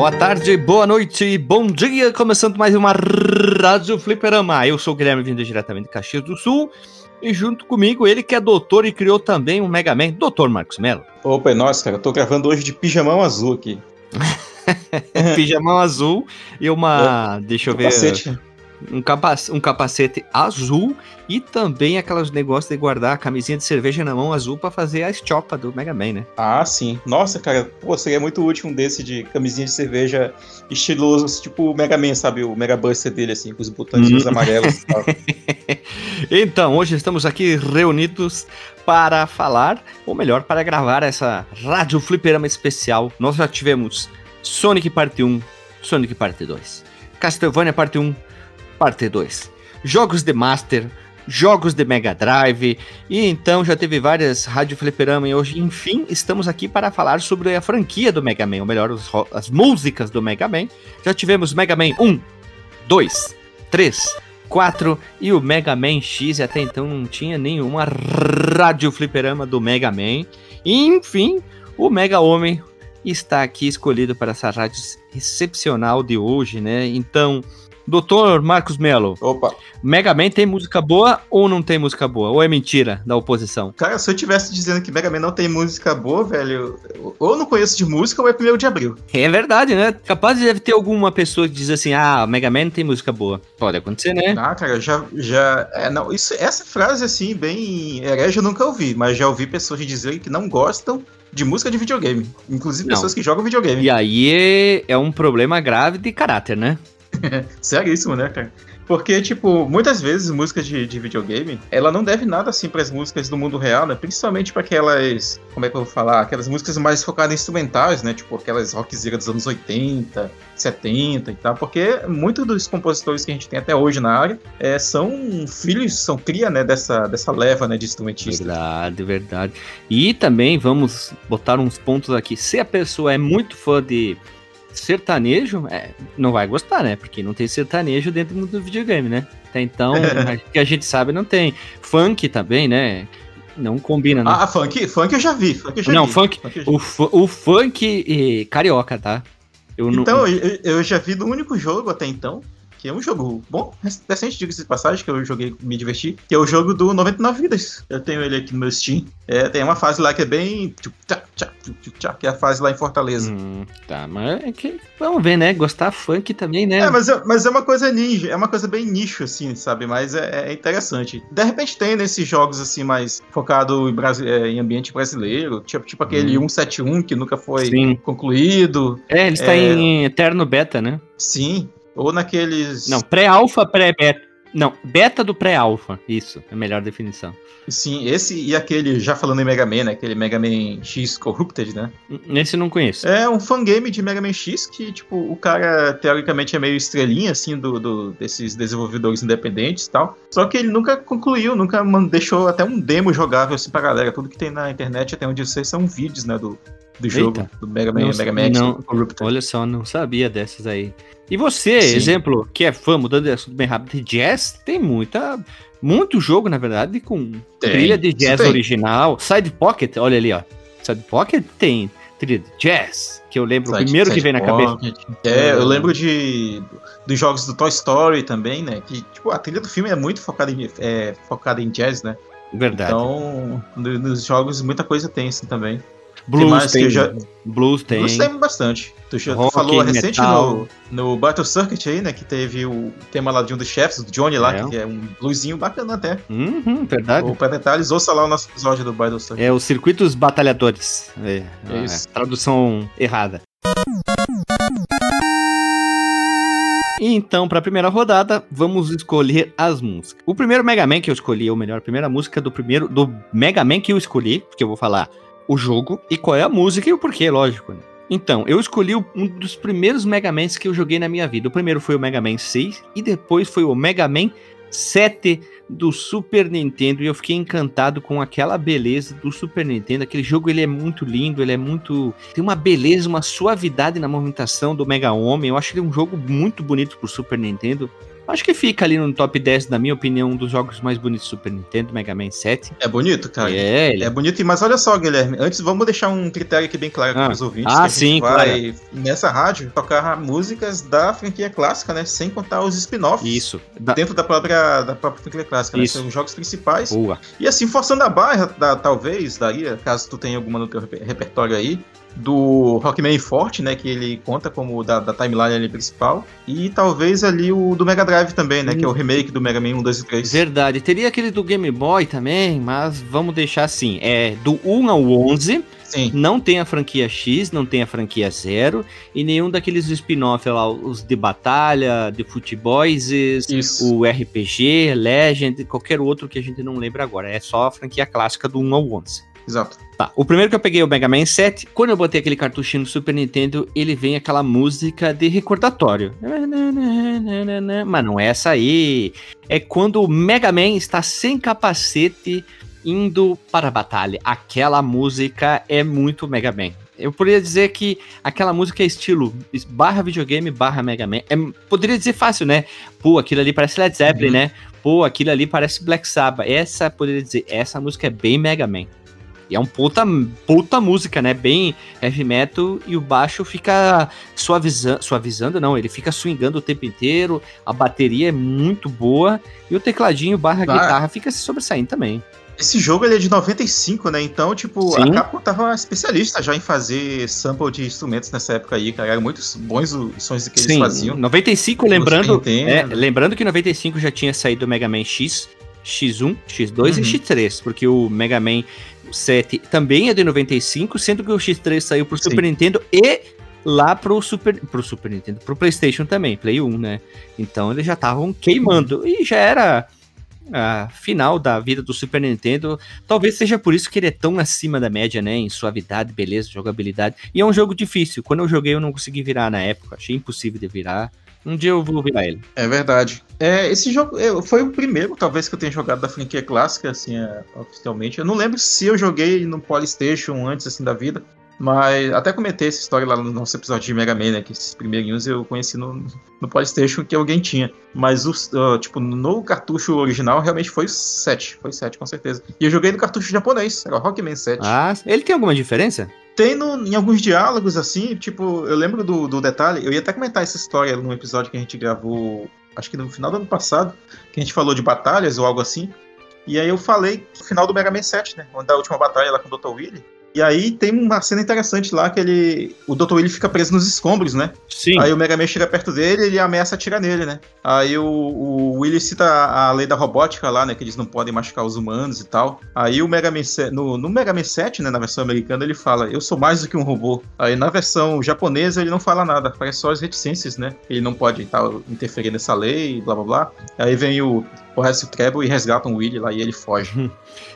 Boa tarde, boa noite, bom dia, começando mais uma Rádio Fliperama. Eu sou o Guilherme, vindo diretamente de Caxias do Sul, e junto comigo ele que é doutor e criou também um Mega Man, doutor Marcos Mello. Opa, é nossa, cara, eu tô gravando hoje de pijamão azul aqui. Pijamão azul e uma, é, deixa eu ver... Capacete um, capacete, um capacete azul e também aquelas negócios de guardar a camisinha de cerveja na mão azul para fazer a estiopa do Mega Man, né? Ah, sim. Nossa, cara, pô, seria muito útil um desse de camisinha de cerveja estiloso, tipo o Mega Man, sabe? O Mega Buster dele, assim, com os botões hum. amarelos e tal. então, hoje estamos aqui reunidos para falar, ou melhor, para gravar essa Rádio Fliperama especial. Nós já tivemos Sonic Parte 1, Sonic Parte 2, Castlevania Parte 1, parte 2. Jogos de Master, jogos de Mega Drive, e então já teve várias Rádio Fliperama e hoje, enfim, estamos aqui para falar sobre a franquia do Mega Man, ou melhor, as músicas do Mega Man. Já tivemos Mega Man 1, 2, 3, 4 e o Mega Man X, e até então não tinha nenhuma Rádio Fliperama do Mega Man. E, enfim, o Mega Homem está aqui escolhido para essa rádio excepcional de hoje, né? Então, Doutor Marcos Melo. Opa. Mega Man tem música boa ou não tem música boa? Ou é mentira da oposição? Cara, se eu tivesse dizendo que Mega Man não tem música boa, velho, ou não conheço de música ou é primeiro de abril. É verdade, né? Capaz de deve ter alguma pessoa que diz assim: ah, Mega Man tem música boa. Pode acontecer, né? Ah, cara, já. já é, não, isso, essa frase, assim, bem herege, eu nunca ouvi, mas já ouvi pessoas dizerem que não gostam de música de videogame. Inclusive não. pessoas que jogam videogame. E aí é um problema grave de caráter, né? Seríssimo, né, cara? Porque, tipo, muitas vezes música de, de videogame, ela não deve nada assim para as músicas do mundo real, né? Principalmente para aquelas, como é que eu vou falar? Aquelas músicas mais focadas em instrumentais, né? Tipo, aquelas rockzeiras dos anos 80, 70 e tal. Porque muitos dos compositores que a gente tem até hoje na área é, são filhos, são cria, né? Dessa, dessa leva, né? De instrumentistas. Verdade, verdade. E também vamos botar uns pontos aqui. Se a pessoa é muito fã de sertanejo, é, não vai gostar, né? Porque não tem sertanejo dentro do videogame, né? Até então, que a gente sabe, não tem. Funk também, né? Não combina, né? Ah, funk, funk eu já vi. Funk eu já não, vi. funk, funk o, o funk e carioca, tá? Eu então, não... eu, eu já vi do único jogo até então que é um jogo bom, recente, diga-se de passagem, que eu joguei, me diverti, que é o jogo do 99 Vidas. Eu tenho ele aqui no meu Steam. É, tem uma fase lá que é bem. Que é a fase lá em Fortaleza. Hum, tá, mas é que. Vamos ver, né? Gostar funk também, né? É, mas é, mas é uma coisa ninja, é uma coisa bem nicho, assim, sabe? Mas é, é interessante. De repente tem nesses jogos, assim, mais focado em, Brasi é, em ambiente brasileiro, tipo, tipo aquele hum. 171 que nunca foi Sim. concluído. É, ele está é. em eterno beta, né? Sim, ou naqueles. Não, pré-alfa, pré-beta. Não, beta do pré-alfa. Isso, é a melhor definição. Sim, esse e aquele, já falando em Mega Man, né? Aquele Mega Man X Corrupted, né? Esse não conheço. É um fangame de Mega Man X que, tipo, o cara teoricamente é meio estrelinha, assim, do, do desses desenvolvedores independentes e tal. Só que ele nunca concluiu, nunca deixou até um demo jogável assim pra galera. Tudo que tem na internet, até onde eu sei, são vídeos, né? Do, do jogo, do Mega Man, não, Mega Man não, Corrupted. Olha só, não sabia dessas aí. E você, Sim. exemplo, que é fã, mudando de assunto bem rápido, de jazz, tem muita. Muito jogo, na verdade, com tem, trilha de jazz original. Side Pocket, olha ali, ó. Side Pocket tem trilha de jazz, que eu lembro, side, o primeiro que vem na cabeça. É, eu lembro de dos jogos do Toy Story também, né? Que, tipo, a trilha do filme é muito focada em, é, focada em jazz, né? Verdade. Então, nos jogos, muita coisa tem assim também. Blues tem, já... Blues tem. Blues tem bastante. Tu, Rock, falou recente no, no Battle Circuit aí, né? Que teve o tema lá de um dos chefes, do Johnny lá, é. que é um bluesinho bacana até. Uhum, verdade. O pra detalhes, ouça lá o nosso episódio do Battle Circuit. É os circuitos batalhadores. É, é isso. É, tradução errada. Então, para a primeira rodada, vamos escolher as músicas. O primeiro Mega Man que eu escolhi, ou melhor, a primeira música do primeiro do Mega Man que eu escolhi, porque eu vou falar o jogo e qual é a música e o porquê, lógico. Né? Então, eu escolhi um dos primeiros Mega Mans que eu joguei na minha vida. O primeiro foi o Mega Man 6 e depois foi o Mega Man 7 do Super Nintendo e eu fiquei encantado com aquela beleza do Super Nintendo. Aquele jogo ele é muito lindo, ele é muito tem uma beleza, uma suavidade na movimentação do Mega Homem. Eu acho ele um jogo muito bonito pro Super Nintendo. Acho que fica ali no top 10, na minha opinião, um dos jogos mais bonitos do Super Nintendo, Mega Man 7. É bonito, cara. É, ele É bonito, mas olha só, Guilherme. Antes, vamos deixar um critério aqui bem claro Ah. para os ouvintes. Ah, que a gente sim, vai, nessa rádio, tocar músicas da franquia clássica, né? Sem contar os spin-offs. Isso. Da... Dentro da própria, da própria franquia clássica, né? Isso. São os jogos principais. Boa. E assim, forçando a barra, da- talvez, daria, caso tu tenha alguma no teu reper- repertório aí, do Rockman Forte, né? Que ele conta como da, da timeline ali principal. E talvez ali o do Mega Drive também, né? Que é o remake do Mega Man 1, 2 e 3. Verdade. Teria aquele do Game Boy também, mas vamos deixar assim. É do 1 ao 11, Sim. não tem a franquia X, não tem a franquia Zero, e nenhum daqueles spin-off lá, os de batalha, de futeboys, o RPG, Legend, qualquer outro que a gente não lembra agora. É só a franquia clássica do 1 ao 11. Exato. Tá, o primeiro que eu peguei é o Mega Man 7. Quando eu botei aquele cartuchinho no Super Nintendo, ele vem aquela música de recordatório. Mas não é essa aí. É quando o Mega Man está sem capacete indo para a batalha. Aquela música é muito Mega Man. Eu poderia dizer que aquela música é estilo barra videogame, barra Mega Man. É, poderia dizer fácil, né? Pô, aquilo ali parece Led Zeppelin, Uhum. né? Pô, aquilo ali parece Black Sabbath. Essa, poderia dizer, essa música é bem Mega Man. E é um puta, puta música, né? Bem heavy metal e o baixo fica suavizando, suavizando não, ele fica swingando o tempo inteiro, a bateria é muito boa e o tecladinho barra Ah. guitarra fica se sobressaindo também. Esse jogo ele é de 95, né? Então, tipo, Sim. a Capcom tava especialista já em fazer sample de instrumentos nessa época aí, cara. Eram muito bons os sons que eles faziam. 95, No lembrando, é, lembrando que 95 já tinha saído o Mega Man X, X1, X2 e Uhum. X3, porque o Mega Man 7 também é de 95, sendo que o X3 saiu pro Sim. Super Nintendo e lá pro Super, pro Super Nintendo, pro PlayStation também, Play 1, né? Então eles já estavam queimando e já era a final da vida do Super Nintendo. Talvez seja por isso que ele é tão acima da média, né? Em suavidade, beleza, jogabilidade. E é um jogo difícil. Quando eu joguei, eu não consegui virar na época. Achei impossível de virar. Um dia eu vou virar ele. É verdade. É, esse jogo é, foi o primeiro, talvez, que eu tenha jogado da franquia clássica, assim, é, oficialmente. Eu não lembro se eu joguei no Polystation antes, assim, da vida. Mas até comentei essa história lá no nosso episódio de Mega Man, né? Que esses primeirinhos eu conheci no, no Polystation que alguém tinha. Mas, os, ah, tipo, no cartucho original realmente foi 7. Foi 7, com certeza. E eu joguei no cartucho japonês, era o Rockman 7. Ah, ele tem alguma diferença? Tem no- em alguns diálogos, assim, tipo, eu lembro do, do detalhe, eu ia até comentar essa história num episódio que a gente gravou, acho que no final do ano passado, que a gente falou de batalhas ou algo assim. E aí eu falei no final do Mega Man 7, né? Da última batalha lá com o Dr. Willy. E aí tem uma cena interessante lá que ele. O Dr. Willy fica preso nos escombros, né? Sim. Aí o Mega Man chega perto dele e ele ameaça atirar nele, né? Aí o, o Willy cita a lei da robótica lá, né? Que eles não podem machucar os humanos e tal. Aí o Mega Man 7, no, no Mega Man 7, né? Na versão americana, ele fala, eu sou mais do que um robô. Aí na versão japonesa ele não fala nada, parece só as reticências, né? Ele não pode tal, interferir nessa lei, blá blá blá. Aí vem o, o resto Treble e resgatam o Willy lá e ele foge.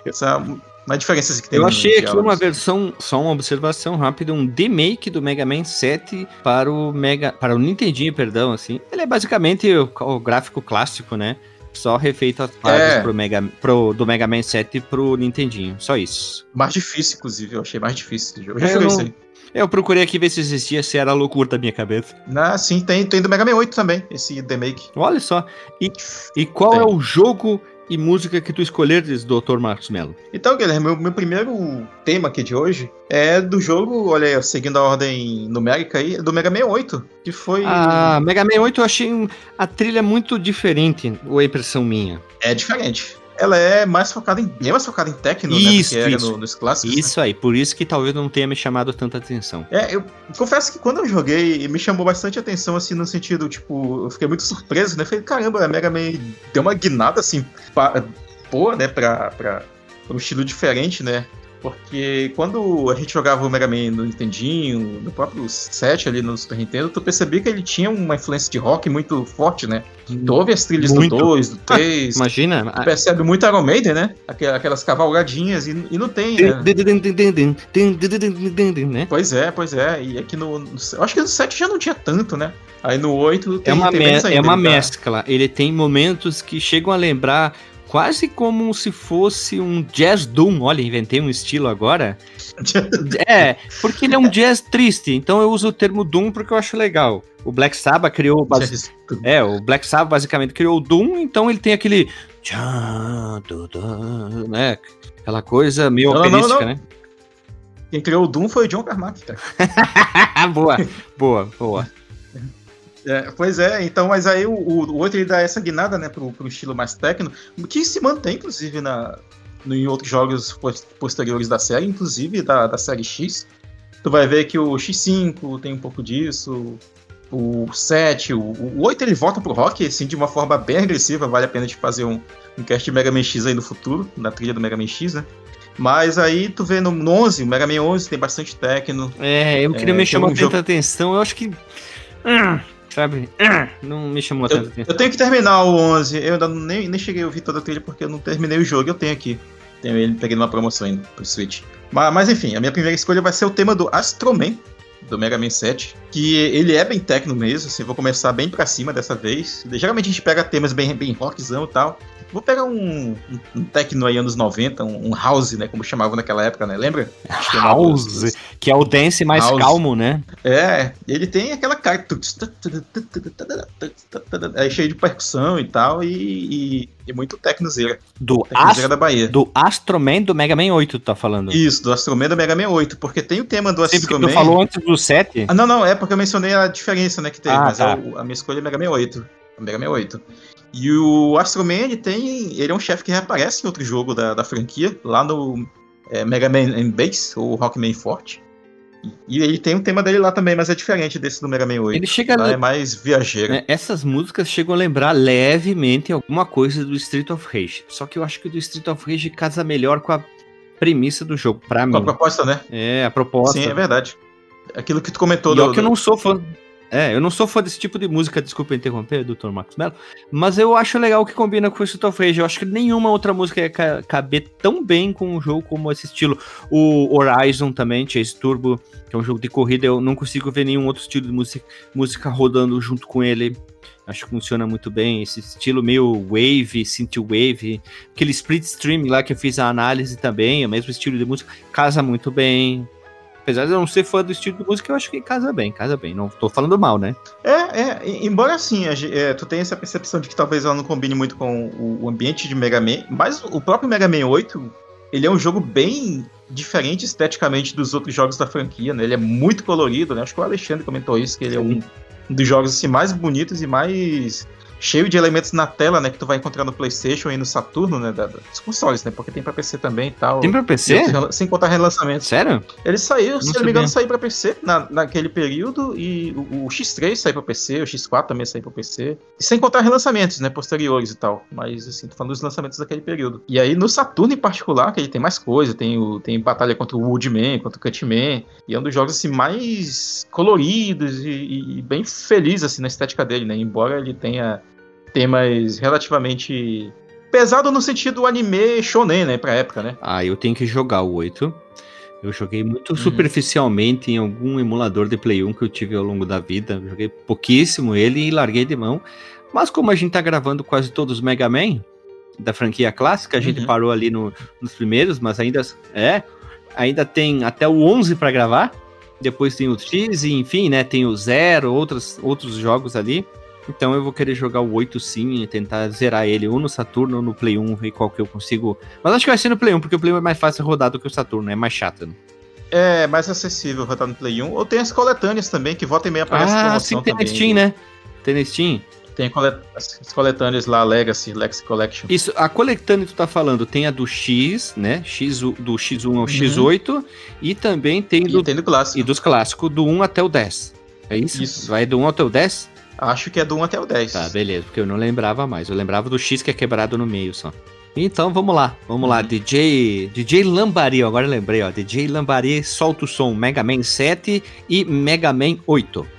Essa é uma diferença assim, que tem Eu achei aqui uma versão, só uma observação rápida, um remake do Mega Man 7 para o Mega, para o Nintendinho, perdão, assim. Ele é basicamente o, o gráfico clássico, né? Só refeito as fases É. pro Mega, pro, do Mega Man 7 pro Nintendinho, só isso. Mais difícil, inclusive, eu achei mais difícil esse jogo. Eu É, joguei não-. Eu procurei aqui ver se existia, se era loucura da minha cabeça. Ah, sim, tem, tem do Mega Man 8 também, esse remake. Olha só. E, e qual Tem. é o jogo e música que tu escolheres, Dr. Marcos Mello? Então, Guilherme, meu, meu primeiro tema aqui de hoje é do jogo, olha aí, seguindo a ordem numérica aí, do Mega Man 8, que foi. Ah, Mega Man 8 eu achei a trilha muito diferente, ou é impressão minha? É diferente. Ela é mais focada em. Bem mais focada em techno, Isso, né? Que era isso. no- nos clássicos. né? Isso aí, por isso que talvez não tenha me chamado tanta atenção. É, eu confesso que quando eu joguei, me chamou bastante atenção, assim, no sentido, tipo, eu fiquei muito surpreso, né? Falei, caramba, a Mega Man deu uma guinada, assim, boa, né, pra, pra, pra um estilo diferente, né? Porque quando a gente jogava o Mega Man no Nintendinho, no próprio 7 ali no Super Nintendo, tu percebia que ele tinha uma influência de rock muito forte, né? Tu ouve as trilhas Muito. do 2, do 3, Imagina. a- percebe muito Iron Maiden, né? Aqu- Aquelas cavalgadinhas, e, e não tem, né? né? Pois é, pois é. E aqui no. no- eu acho que no 7 já não tinha tanto, né? Aí no 8 tem, É uma, tem me- é uma tá- mescla. Ele tem momentos que chegam a lembrar quase como se fosse um jazz doom. Olha, inventei um estilo agora. é, porque ele é um jazz triste, então eu uso o termo doom porque eu acho legal. O Black Sabbath criou. Base... É, o Black Sabbath basicamente criou o Doom, então ele tem aquele. Né? Aquela coisa meio não, operística, não, não. né? Quem criou o Doom foi o John Carmack, cara. boa, boa, boa. É, pois é, então, mas aí o, o, outro ele dá essa guinada, né, pro, pro estilo mais técnico, que se mantém, inclusive, na, no, em outros jogos posteriores da série, inclusive da, da série X. Tu vai ver que o X5 tem um pouco disso, o 7, o, o 8 ele volta pro rock, assim, de uma forma bem agressiva, vale a pena de fazer um, um cast de Mega Man X aí no futuro, na trilha do Mega Man X, né? Mas aí tu vê no 11, o Mega Man 11 tem bastante techno. É, eu queria é, me chamar um tanta jogo... atenção, eu acho que... Hum, sabe? Não me chamou tanta atenção. Eu tenho que terminar o 11, eu ainda nem, nem cheguei a ouvir toda a trilha porque eu não terminei o jogo, eu tenho aqui. Tenho ele, peguei numa promoção ainda pro Switch. Mas, mas enfim, a minha primeira escolha vai ser o tema do Astroman, do Mega Man 7, que ele é bem técnico mesmo, assim, vou começar bem para cima dessa vez. Geralmente a gente pega temas bem, bem rockzão e tal. Vou pegar um, um, um techno aí anos 90, um, um, house, né, como chamavam naquela época, né, lembra? House, que é o dance mais house. calmo, né? É, ele tem aquela cara... É cheio de percussão e tal, e, e, e muito tecnozeira. Do, Ast da Bahia. do Astroman do Mega Man 8, tu tá falando? Isso, do Astroman do Mega Man 8, porque tem o tema do Astroman... Você falou antes do 7? Ah, não, não, é porque eu mencionei a diferença, né, que tem, ah, mas tá. a, a minha escolha é Mega Man 8. Mega Man 8. E o Astro Man, ele tem. Ele é um chefe que reaparece em outro jogo da, da franquia, lá no é, Mega Man Base, ou Rockman Forte. E ele tem um tema dele lá também, mas é diferente desse do Mega Man 8. Ele chega lá a... é mais viajeiro. É, essas músicas chegam a lembrar levemente alguma coisa do Street of Rage. Só que eu acho que o do Street of Rage casa melhor com a premissa do jogo, pra com mim. Com a proposta, né? É, a proposta. Sim, é verdade. Aquilo que tu comentou. E do, que eu não sou fã. É, eu não sou fã desse tipo de música, desculpa interromper, Dr. Marcos Mello, mas eu acho legal que combina com o Street of Rage. Eu acho que nenhuma outra música ia caber tão bem com um jogo como esse estilo. O Horizon também, Chase Turbo, que é um jogo de corrida, eu não consigo ver nenhum outro estilo de música, música rodando junto com ele. Acho que funciona muito bem. Esse estilo meio wave, synth wave, aquele split stream lá que eu fiz a análise também, é o mesmo estilo de música, casa muito bem. Apesar de eu não ser fã do estilo de música, eu acho que casa bem, casa bem. Não tô falando mal, né? É, é embora assim, é, tu tenha essa percepção de que talvez ela não combine muito com o, ambiente de Mega Man, mas o próprio Mega Man 8, ele é um jogo bem diferente esteticamente dos outros jogos da franquia, né? Ele é muito colorido, né? Acho que o Alexandre comentou isso, que ele é um dos jogos assim, mais bonitos e mais cheio de elementos na tela, né, que tu vai encontrar no PlayStation e no Saturno, né, da, dos consoles, né, porque tem para PC também e tal. Tem para PC? sem contar relançamentos. Sério? Ele saiu, não se não me engano, saiu para PC na, naquele período e o, o X3 saiu para PC, o X4 também saiu para PC. E sem contar relançamentos, né, posteriores e tal. Mas assim, tô falando dos lançamentos daquele período. E aí no Saturno em particular, que ele tem mais coisa, tem o tem batalha contra o Woodman, contra o Cutman, e é um dos jogos assim mais coloridos e, e bem feliz assim na estética dele, né? Embora ele tenha temas relativamente pesado no sentido anime shonen, né, pra época, né? Ah, eu tenho que jogar o 8. Eu joguei muito uhum. superficialmente em algum emulador de Play 1 que eu tive ao longo da vida. Joguei pouquíssimo ele e larguei de mão. Mas como a gente tá gravando quase todos os Mega Man da franquia clássica, a gente uhum. parou ali no, nos primeiros, mas ainda é, ainda tem até o 11 para gravar. Depois tem o X e enfim, né, tem o Zero, outros outros jogos ali. Então eu vou querer jogar o 8 sim e tentar zerar ele ou no Saturno ou no Play 1, ver qual que eu consigo. Mas acho que vai ser no Play 1, porque o Play 1 é mais fácil rodar do que o Saturno, é mais chato, né? É, mais acessível rodar no Play 1. Ou tem as coletâneas também, que volta e meia aparece ah, sim, tem também. na Steam, né? Tem na Steam? Tem as coletâneas lá, Legacy, Lex Collection. Isso, a coletânea que tu tá falando tem a do X, né? X, do X1 ao uhum. X8, e também tem do, e tem do clássico. E dos clássicos, do 1 até o 10. É isso? Isso. Vai do 1 até o 10? Acho que é do 1 até o 10. Tá, beleza, porque eu não lembrava mais. Eu lembrava do X que é quebrado no meio só. Então vamos lá, vamos lá. Uhum. DJ DJ Lambari, agora lembrei, ó. DJ Lambari solta o som Mega Man 7 e Mega Man 8.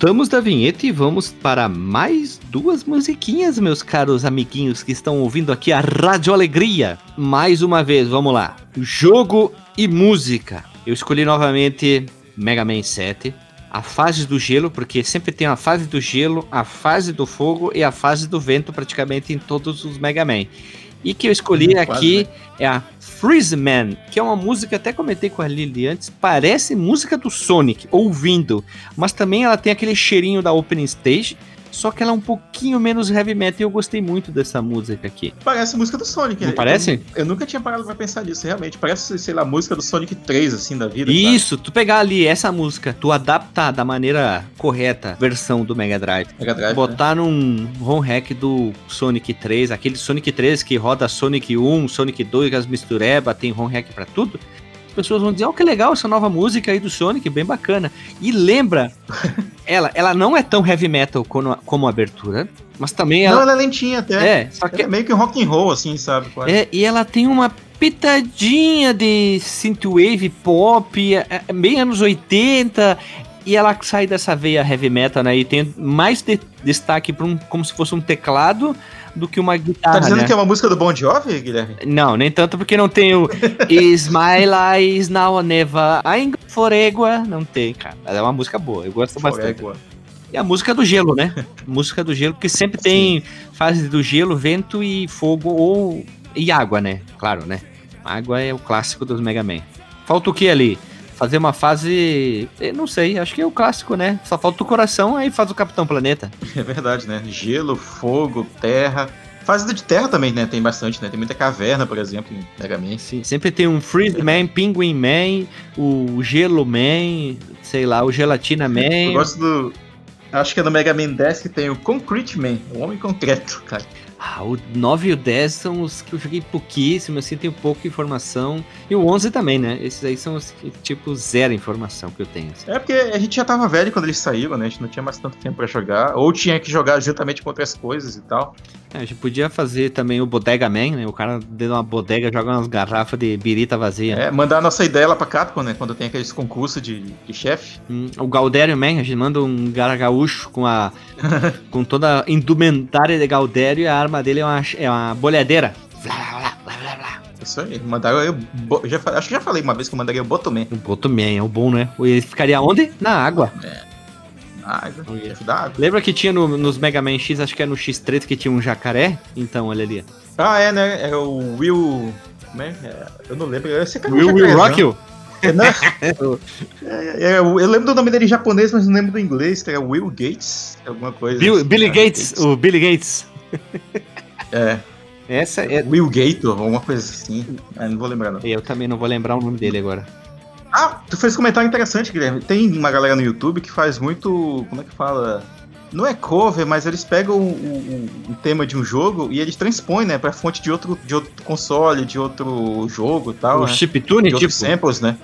Voltamos da vinheta e vamos para mais duas musiquinhas, meus caros amiguinhos que estão ouvindo aqui a Rádio Alegria. Mais uma vez, vamos lá. Jogo e música. Eu escolhi novamente Mega Man 7, a fase do gelo, porque sempre tem a fase do gelo, a fase do fogo e a fase do vento praticamente em todos os Mega Man. E que eu escolhi aqui né? é a Freeze Man, que é uma música, até comentei com a Lily antes, parece música do Sonic, ouvindo, mas também ela tem aquele cheirinho da Opening Stage, só que ela é um pouquinho menos heavy metal e eu gostei muito dessa música aqui. Parece música do Sonic. Não parece? Eu, eu, nunca tinha parado pra pensar nisso, realmente. Parece, sei lá, música do Sonic 3, assim, da vida. Isso, sabe? tu pegar ali essa música, tu adaptar da maneira correta versão do Mega Drive. Mega Drive botar né? num ROM hack do Sonic 3, aquele Sonic 3 que roda Sonic 1, Sonic 2, as mistureba, tem ROM hack pra tudo pessoas vão dizer, oh, que legal essa nova música aí do Sonic, bem bacana. E lembra, ela, ela não é tão heavy metal como, como a abertura, mas também ela... Não, ela é lentinha até. É, só que... é meio que rock and roll, assim, sabe? Quase. É, e ela tem uma pitadinha de synthwave pop, é, é meio anos 80, e ela sai dessa veia heavy metal, né? E tem mais de, destaque para um, como se fosse um teclado do que uma guitarra. Tá dizendo né? que é uma música do Bon Jovi, Guilherme? Não, nem tanto porque não tem o Is My Lies Now Never I'm Foregua. Não tem, cara. Mas é uma música boa, eu gosto bastante. E a música do gelo, né? música do gelo, porque sempre tem fase do gelo, vento e fogo ou e água, né? Claro, né? Água é o clássico dos Mega Man. Falta o que ali? Fazer uma fase. Não sei, acho que é o clássico, né? Só falta o coração, aí faz o Capitão Planeta. É verdade, né? Gelo, fogo, terra. Fase de terra também, né? Tem bastante, né? Tem muita caverna, por exemplo, em Mega Man. Sim, sempre tem um Freeze Man, Penguin Man, o Gelo Man, sei lá, o Gelatina Man. Eu gosto do. Acho que é no Mega Man 10 que tem o Concrete Man, o Homem Concreto, cara. Ah, o 9 e o 10 são os que eu joguei pouquíssimo, assim, tenho pouca informação. E o 11 também, né? Esses aí são os que, tipo, zero informação que eu tenho. Assim. É porque a gente já tava velho quando eles saíram, né? A gente não tinha mais tanto tempo para jogar. Ou tinha que jogar juntamente com outras coisas e tal. É, a gente podia fazer também o Bodega Man, né? O cara dentro de uma bodega joga umas garrafas de birita vazia. É, mandar a nossa ideia lá pra Capcom, né? Quando tem aqueles concursos de, de chefe. Hum, o Galdério Man, a gente manda um cara gaúcho com a com toda a indumentária de Galdério e a arma dele é uma, é uma bolhadeira. Blá, blá, blá, blá, Isso aí, mandaram eu, já, acho que já falei uma vez que eu mandaria o Botoman. O Botoman é o bom, né? Ele ficaria onde? Na água. É. Na água. Lembra que tinha no, nos Mega Man X, acho que é no X3 que tinha um jacaré? Então, olha ali. Ah, é, né? É o Will... É? é eu não lembro. Eu sei que é Will, Will Rock you? É, é, é, eu lembro do nome dele em japonês, mas não lembro do inglês, que é Will Gates, alguma coisa. Bill, assim, Billy Gates, Gates, o Billy Gates. É. Essa é. Will Gator, alguma coisa assim. Ah, não vou lembrar, não. Eu também não vou lembrar o nome dele agora. Ah, tu fez um comentário interessante, Guilherme. Tem uma galera no YouTube que faz muito. Como é que fala? não é cover, mas eles pegam o, o, o, tema de um jogo e eles transpõem, né, pra fonte de outro, de outro console, de outro jogo e tal. O né? chiptune, tipo? samples, né?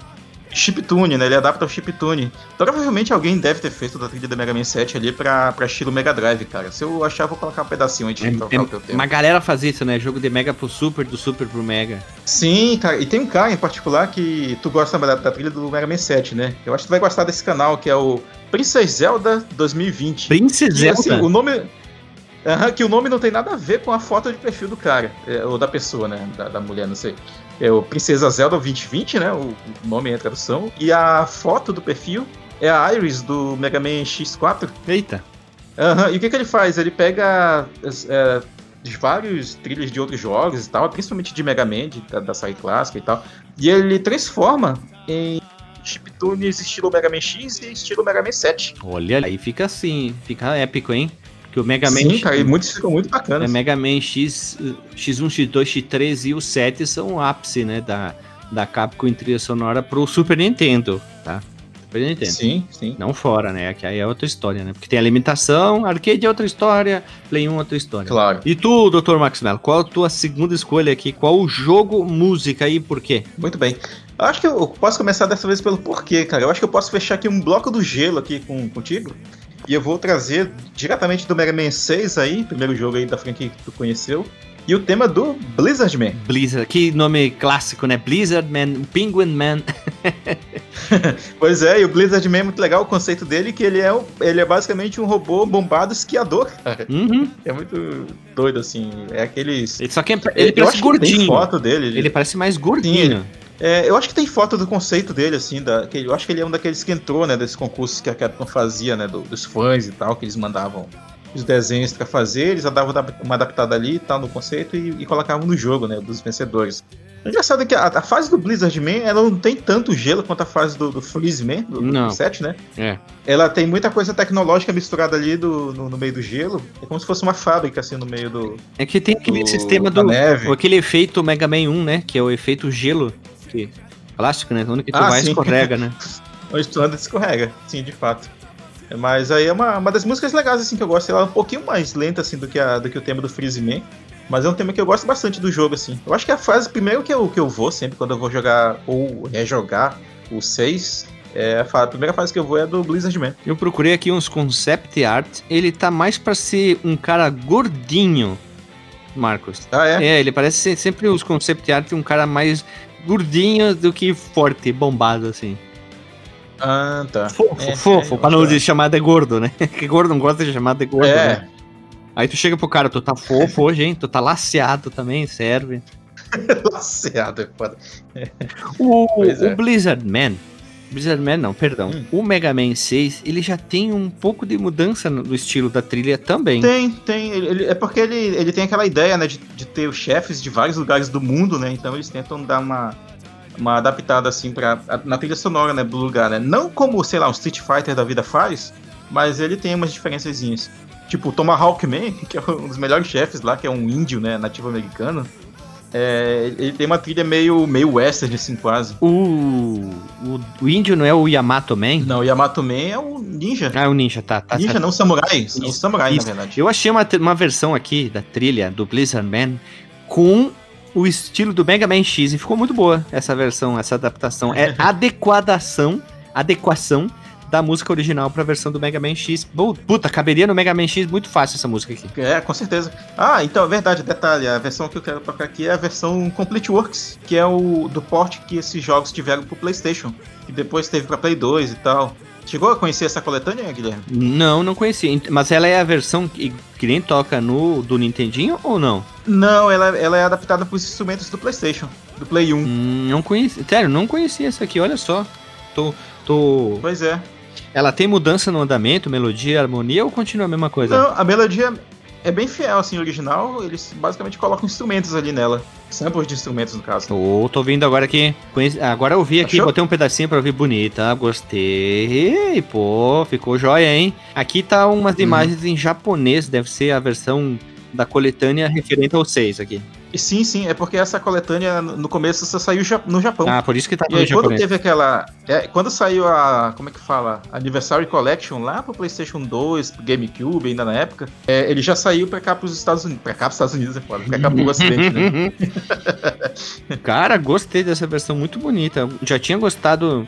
Chiptune, né? Ele adapta o chiptune. Então, provavelmente alguém deve ter feito da trilha da Mega Man 7 ali pra, pra estilo Mega Drive, cara. Se eu achar, vou colocar um pedacinho antes de tocar é, o teu tema. Uma galera faz isso, né? Jogo de Mega pro Super, do Super pro Mega. Sim, cara. E tem um cara em particular que tu gosta da, da trilha do Mega Man 7, né? Eu acho que tu vai gostar desse canal, que é o Princess Zelda 2020. Princess Zelda? Assim, o nome... Uhum, que o nome não tem nada a ver com a foto de perfil do cara, é, ou da pessoa, né? Da, da mulher, não sei é o Princesa Zelda 2020, né? O nome é a tradução. E a foto do perfil é a Iris do Mega Man X4. Eita. Uhum. E o que, que ele faz? Ele pega é, vários trilhas de outros jogos e tal, principalmente de Mega Man, de, da, da série clássica e tal, e ele transforma em chiptunes estilo Mega Man X e estilo Mega Man 7. Olha, aí fica assim, fica épico, hein? Que o Mega Man. Sim, cara, e muitos ficam muito bacanas. É, Mega Man X, X1, X2, X3 e o 7 são o ápice, né? Da, da Capcom em trilha sonora pro Super Nintendo, tá? Super Nintendo. Sim, sim. Não fora, né? Que aí é outra história, né? Porque tem a limitação, arcade é outra história, Play 1 é outra história. Claro. E tu, Dr. Max Mello, qual a tua segunda escolha aqui? Qual o jogo, música e por quê? Muito bem. Eu acho que eu posso começar dessa vez pelo porquê, cara. Eu acho que eu posso fechar aqui um bloco do gelo aqui com, contigo. E eu vou trazer diretamente do Mega Man 6 aí, primeiro jogo aí da franquia que tu conheceu. E o tema do Blizzard Man. Blizzard, que nome clássico, né? Blizzard Man, Penguin Man. pois é, e o Blizzard Man é muito legal o conceito dele, que ele é, um, ele é basicamente um robô bombado esquiador, cara. Uhum. É muito doido, assim. É aqueles. Ele só que é, ele, ele parece gordinho. Tem foto dele. Ele, ele parece mais gordinho. Sim, é, eu acho que tem foto do conceito dele, assim, da, que, eu acho que ele é um daqueles que entrou, né, desses concursos que a Capcom fazia, né, do, dos fãs e tal, que eles mandavam os desenhos para fazer, eles davam uma adaptada ali e tal no conceito e, e, colocavam no jogo, né, dos vencedores. O engraçado é que a, a, fase do Blizzard Man, ela não tem tanto gelo quanto a fase do, do Freeze Man, do, do set, né? É. Ela tem muita coisa tecnológica misturada ali do, no, no, meio do gelo. É como se fosse uma fábrica, assim, no meio do... É que tem aquele do, sistema do... Neve. Aquele efeito Mega Man 1, né, que é o efeito gelo que. Plástico, né? Onde que tu ah, vai sim. escorrega, né? Onde tu anda escorrega, sim, de fato. Mas aí é uma, uma das músicas legais assim que eu gosto. Ela é um pouquinho mais lenta assim do que, a, do que o tema do Freeze Man. Mas é um tema que eu gosto bastante do jogo, assim. Eu acho que a fase, primeiro que eu, que eu vou, sempre quando eu vou jogar ou rejogar o 6, é, a, primeira fase que eu vou é do Blizzard Man. Eu procurei aqui uns concept art. Ele tá mais para ser um cara gordinho, Marcos. Ah, é? É, ele parece ser sempre os concept art um cara mais gordinho do que forte, bombado, assim. Ah, tá. Fofo, é, fofo, é, pra não dizer chamado de gordo, né? que gordo não gosta de chamar de gordo, é. né? Aí tu chega pro cara, tu tá fofo hoje, hein? Tu tá laceado também, serve. laceado é foda. O, o é. Blizzard Man, Blizzard Man não, perdão. Hum. O Mega Man 6, ele já tem um pouco de mudança no estilo da trilha também. Tem, tem. Ele, é porque ele, ele tem aquela ideia, né, de, de ter os chefes de vários lugares do mundo, né? Então eles tentam dar uma, uma adaptada, assim, pra, na trilha sonora, né, do lugar, né? Não como, sei lá, um Street Fighter da vida faz, mas ele tem umas diferençazinhas. Tipo, o Tomahawk Man, que é um dos melhores chefes lá, que é um índio, né, nativo americano. É, ele tem uma trilha meio, meio western, assim, quase. O, o, o, índio não é o Yamato Man? Não, o Yamato Man é o ninja. Ah, é o ninja, tá. tá ninja, tá. não samurai. Isso, o samurai, isso. na verdade. Eu achei uma, uma versão aqui da trilha do Blizzard Man com o estilo do Mega Man X e ficou muito boa essa versão, essa adaptação. É adequadação, adequação da música original pra versão do Mega Man X. Puta, caberia no Mega Man X muito fácil essa música aqui. É, com certeza. Ah, então, é verdade, detalhe, a versão que eu quero tocar aqui é a versão Complete Works, que é o do porte que esses jogos tiveram pro PlayStation, e depois teve pra Play 2 e tal. Chegou a conhecer essa coletânea, Guilherme? Não, não conheci. Mas ela é a versão que, que nem toca no do Nintendinho ou não? Não, ela, ela é adaptada para os instrumentos do PlayStation, do Play 1. Hum, não conheci. Sério, não conhecia essa aqui, olha só. Tô, tô. Pois é. Ela tem mudança no andamento, melodia, harmonia ou continua a mesma coisa? Não, a melodia é bem fiel, assim, original. Eles basicamente colocam instrumentos ali nela. Samples de instrumentos, no caso. Tô, tô ouvindo agora aqui. Agora eu vi aqui, Achou? botei um pedacinho pra ouvir bonita. Gostei. Pô, ficou jóia, hein? Aqui tá umas hum. imagens em japonês. Deve ser a versão da coletânea referente ao 6 aqui. Sim, sim, é porque essa coletânea no começo só saiu no Japão. Ah, por isso que tá E aí, quando teve aquela. É, quando saiu a. Como é que fala? Anniversary Collection lá pro PlayStation 2, pro GameCube, ainda na época, é, ele já saiu pra cá pros Estados Unidos. Pra cá pros Estados Unidos é foda, pra cá pro Ocidente, né? Cara, gostei dessa versão muito bonita. Já tinha gostado.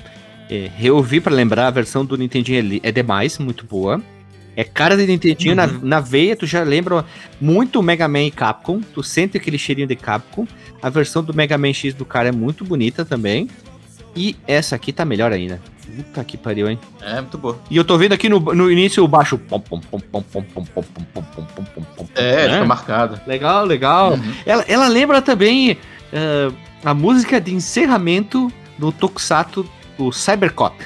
É, reouvi pra lembrar a versão do Nintendinho é demais, muito boa. É cara de Nintendinho uhum. na, na veia, tu já lembra muito Mega Man e Capcom, tu sente aquele cheirinho de Capcom. A versão do Mega Man X do cara é muito bonita também. E essa aqui tá melhor ainda. Puta que pariu, hein? É, muito boa. E eu tô vendo aqui no, no início o baixo. É, fica marcado. Legal, legal. Uhum. Ela, ela lembra também uh, a música de encerramento do Tokusatsu, o Cybercop.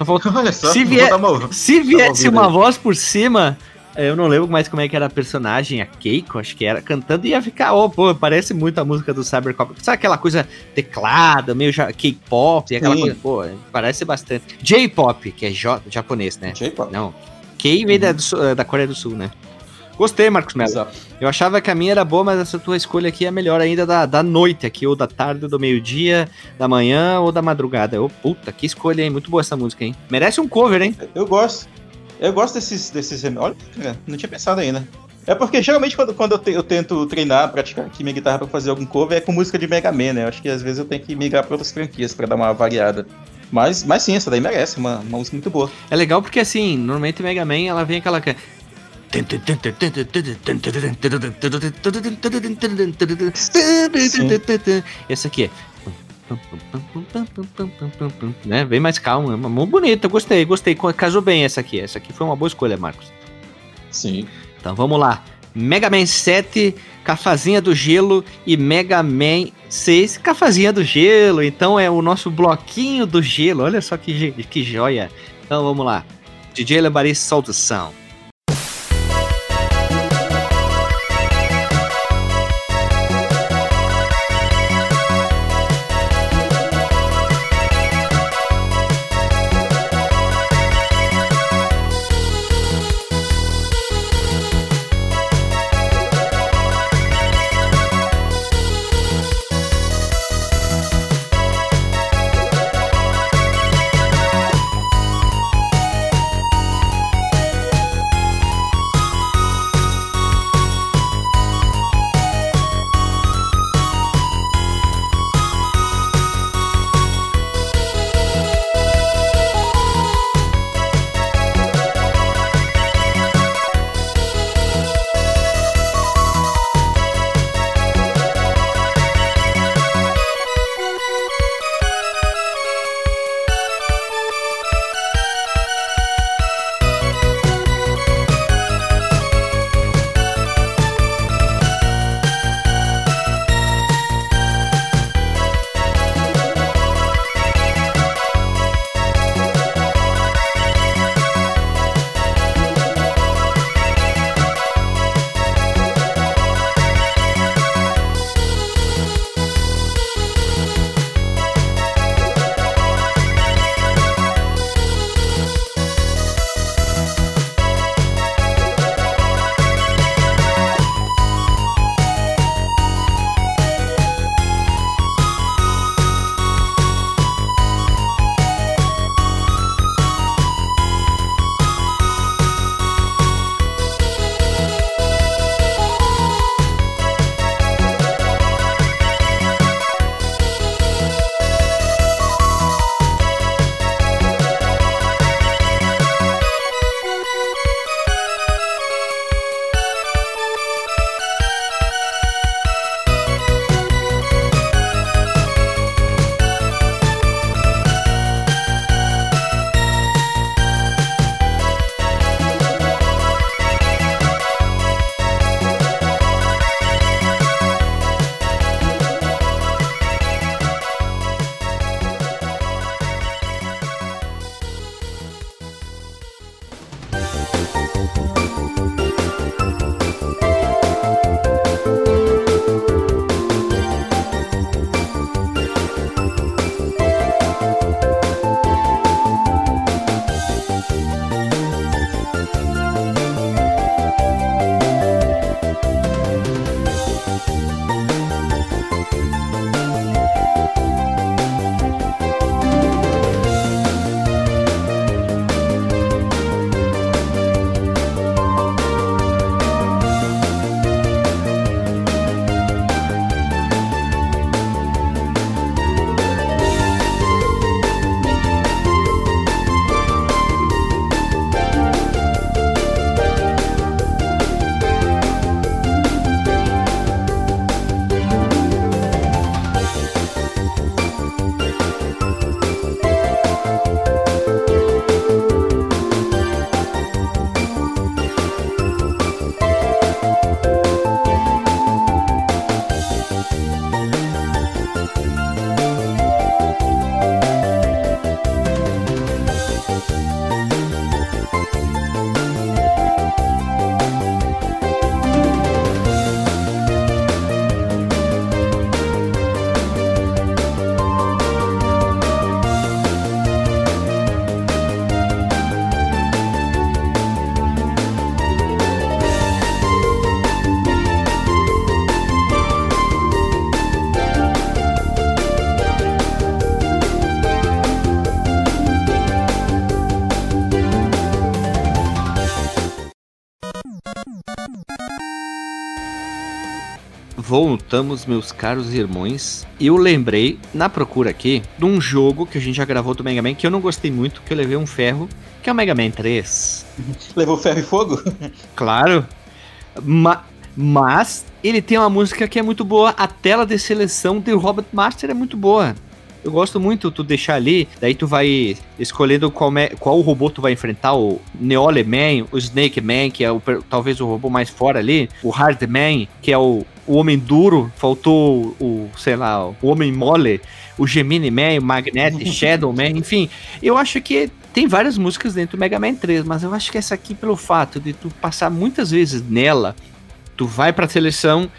Só falta. Olha só, se, vier, uma, se viesse uma voz por cima, é, eu não lembro mais como é que era a personagem, a Keiko, acho que era, cantando, ia ficar, oh, pô, parece muito a música do Cybercop. Sabe aquela coisa teclada, meio K-pop, aquela Sim. coisa, pô, parece bastante. J-pop, que é japonês, né? J-pop. Não. K veio uhum. da, da Coreia do Sul, né? Gostei, Marcos Melo. Exato. Eu achava que a minha era boa, mas essa tua escolha aqui é melhor ainda da, da noite aqui, ou da tarde, do meio-dia, da manhã ou da madrugada. Oh, puta, que escolha, hein? Muito boa essa música, hein? Merece um cover, hein? Eu gosto. Eu gosto desses. desses olha, não tinha pensado ainda. É porque geralmente quando, quando eu, te, eu, tento treinar, praticar aqui minha guitarra pra fazer algum cover, é com música de Mega Man, né? Eu acho que às vezes eu tenho que migrar pra outras franquias pra dar uma variada. Mas, mas sim, essa daí merece, uma, uma música muito boa. É legal porque assim, normalmente Mega Man ela vem aquela. Essa aqui é. Né? Bem mais calma, muito bonita, gostei, gostei. Casou bem essa aqui. Essa aqui foi uma boa escolha, Marcos. Sim. Então vamos lá. Mega Man 7, Cafazinha do Gelo e Mega Man 6, Cafazinha do Gelo. Então é o nosso bloquinho do gelo. Olha só que, que joia. Então vamos lá. DJ Lebari solta o som. Voltamos, meus caros irmãos. Eu lembrei, na procura aqui, de um jogo que a gente já gravou do Mega Man, que eu não gostei muito, que eu levei um ferro, que é o Mega Man 3. Levou ferro e fogo? Claro. Ma mas ele tem uma música que é muito boa. A tela de seleção do Robert Master é muito boa. Eu gosto muito tu deixar ali, daí tu vai escolhendo qual, qual robô tu vai enfrentar, o Neole Man, o Snake Man, que é o, talvez o robô mais fora ali, o Hard Man, que é o, o Homem Duro, faltou o, sei lá, o Homem Mole, o Gemini Man, o Magnet, Shadow Man, enfim. Eu acho que tem várias músicas dentro do Mega Man 3, mas eu acho que essa aqui, pelo fato de tu passar muitas vezes nela, tu vai pra seleção,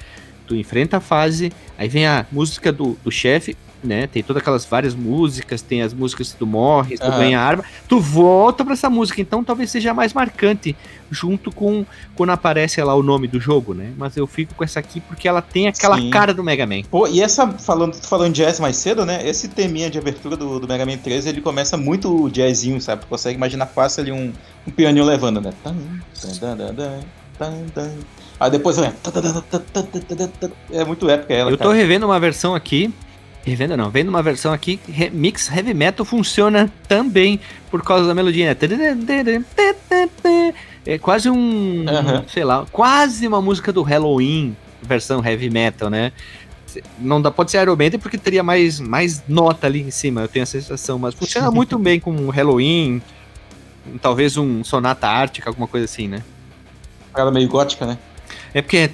tu enfrenta a fase, aí vem a música do, do chefe, né? Tem todas aquelas várias músicas, tem as músicas do Morris, tu uhum. ganha arma, tu volta pra essa música, então talvez seja mais marcante, junto com quando aparece lá o nome do jogo, né? Mas eu fico com essa aqui porque ela tem aquela Sim. cara do Mega Man. Pô, e essa, falando, falando jazz mais cedo, né? Esse teminha de abertura do, do Mega Man 13, ele começa muito jazzinho, sabe? Tu consegue imaginar fácil ali um, um pianinho levando, né? Aí depois vem. É muito épica ela. Eu tô cara. revendo uma versão aqui Revenda não, vendo uma versão aqui, mix heavy metal funciona também por causa da melodia. Né? É quase um, uhum. sei lá, quase uma música do Halloween, versão heavy metal, né? Não dá, pode ser Iron Maiden porque teria mais, mais nota ali em cima, eu tenho a sensação, mas funciona muito bem com um Halloween, talvez um Sonata Ártica, alguma coisa assim, né? Ela meio gótica, né? É porque é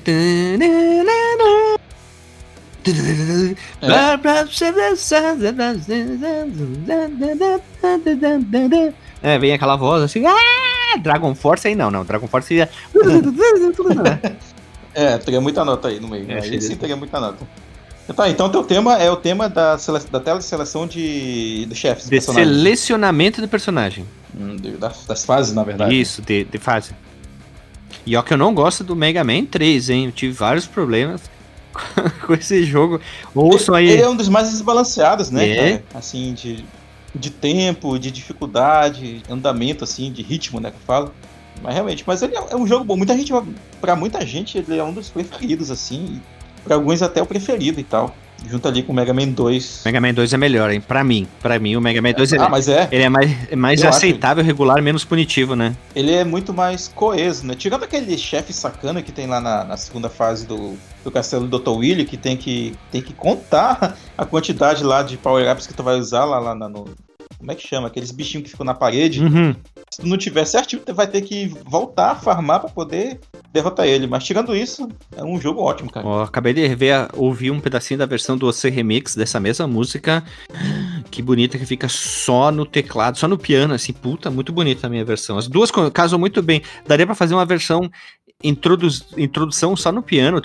é. é, vem aquela voz assim, ah, Dragon Force aí não, não, Dragon Force ia... É, teria muita nota aí no meio, é, aí sim teria muita nota. Tá, então teu tema é o tema da, sele... da tela de seleção de, de chefes. De selecionamento do personagem. Hum, das, fases, na verdade. Isso, de, de fase. E ó que eu não gosto do Mega Man 3, hein? Eu tive vários problemas. com esse jogo. Ouçam aí. Ele é um dos mais desbalanceados, né? É. Assim, de, de tempo, de dificuldade, andamento, assim, de ritmo, né? Que eu falo. Mas realmente, mas ele é um jogo bom. Muita gente, para muita gente, ele é um dos preferidos, assim. Para alguns até o preferido e tal junto ali com o Mega Man 2. Mega Man 2 é melhor, hein? Pra mim. Pra mim, o Mega Man 2 é, ah, mas é. ele é mais, é mais aceitável, acho. regular, menos punitivo, né? Ele é muito mais coeso, né? Tirando aquele chefe sacana que tem lá na, na segunda fase do, do castelo do Dr. Willy, que tem que, tem que contar a quantidade lá de power-ups que tu vai usar lá, lá no, como é que chama? Aqueles bichinhos que ficam na parede. Uhum. Se tu não tiver certinho, tu vai ter que voltar a farmar pra poder derrotar ele. Mas tirando isso, é um jogo ótimo, cara. Acabei de ver, ouvir um pedacinho da versão do OC Remix dessa mesma música. Que bonita que fica só no teclado, só no piano, assim. Puta, muito bonita a minha versão. As duas casam muito bem. Daria para fazer uma versão introdução só no piano,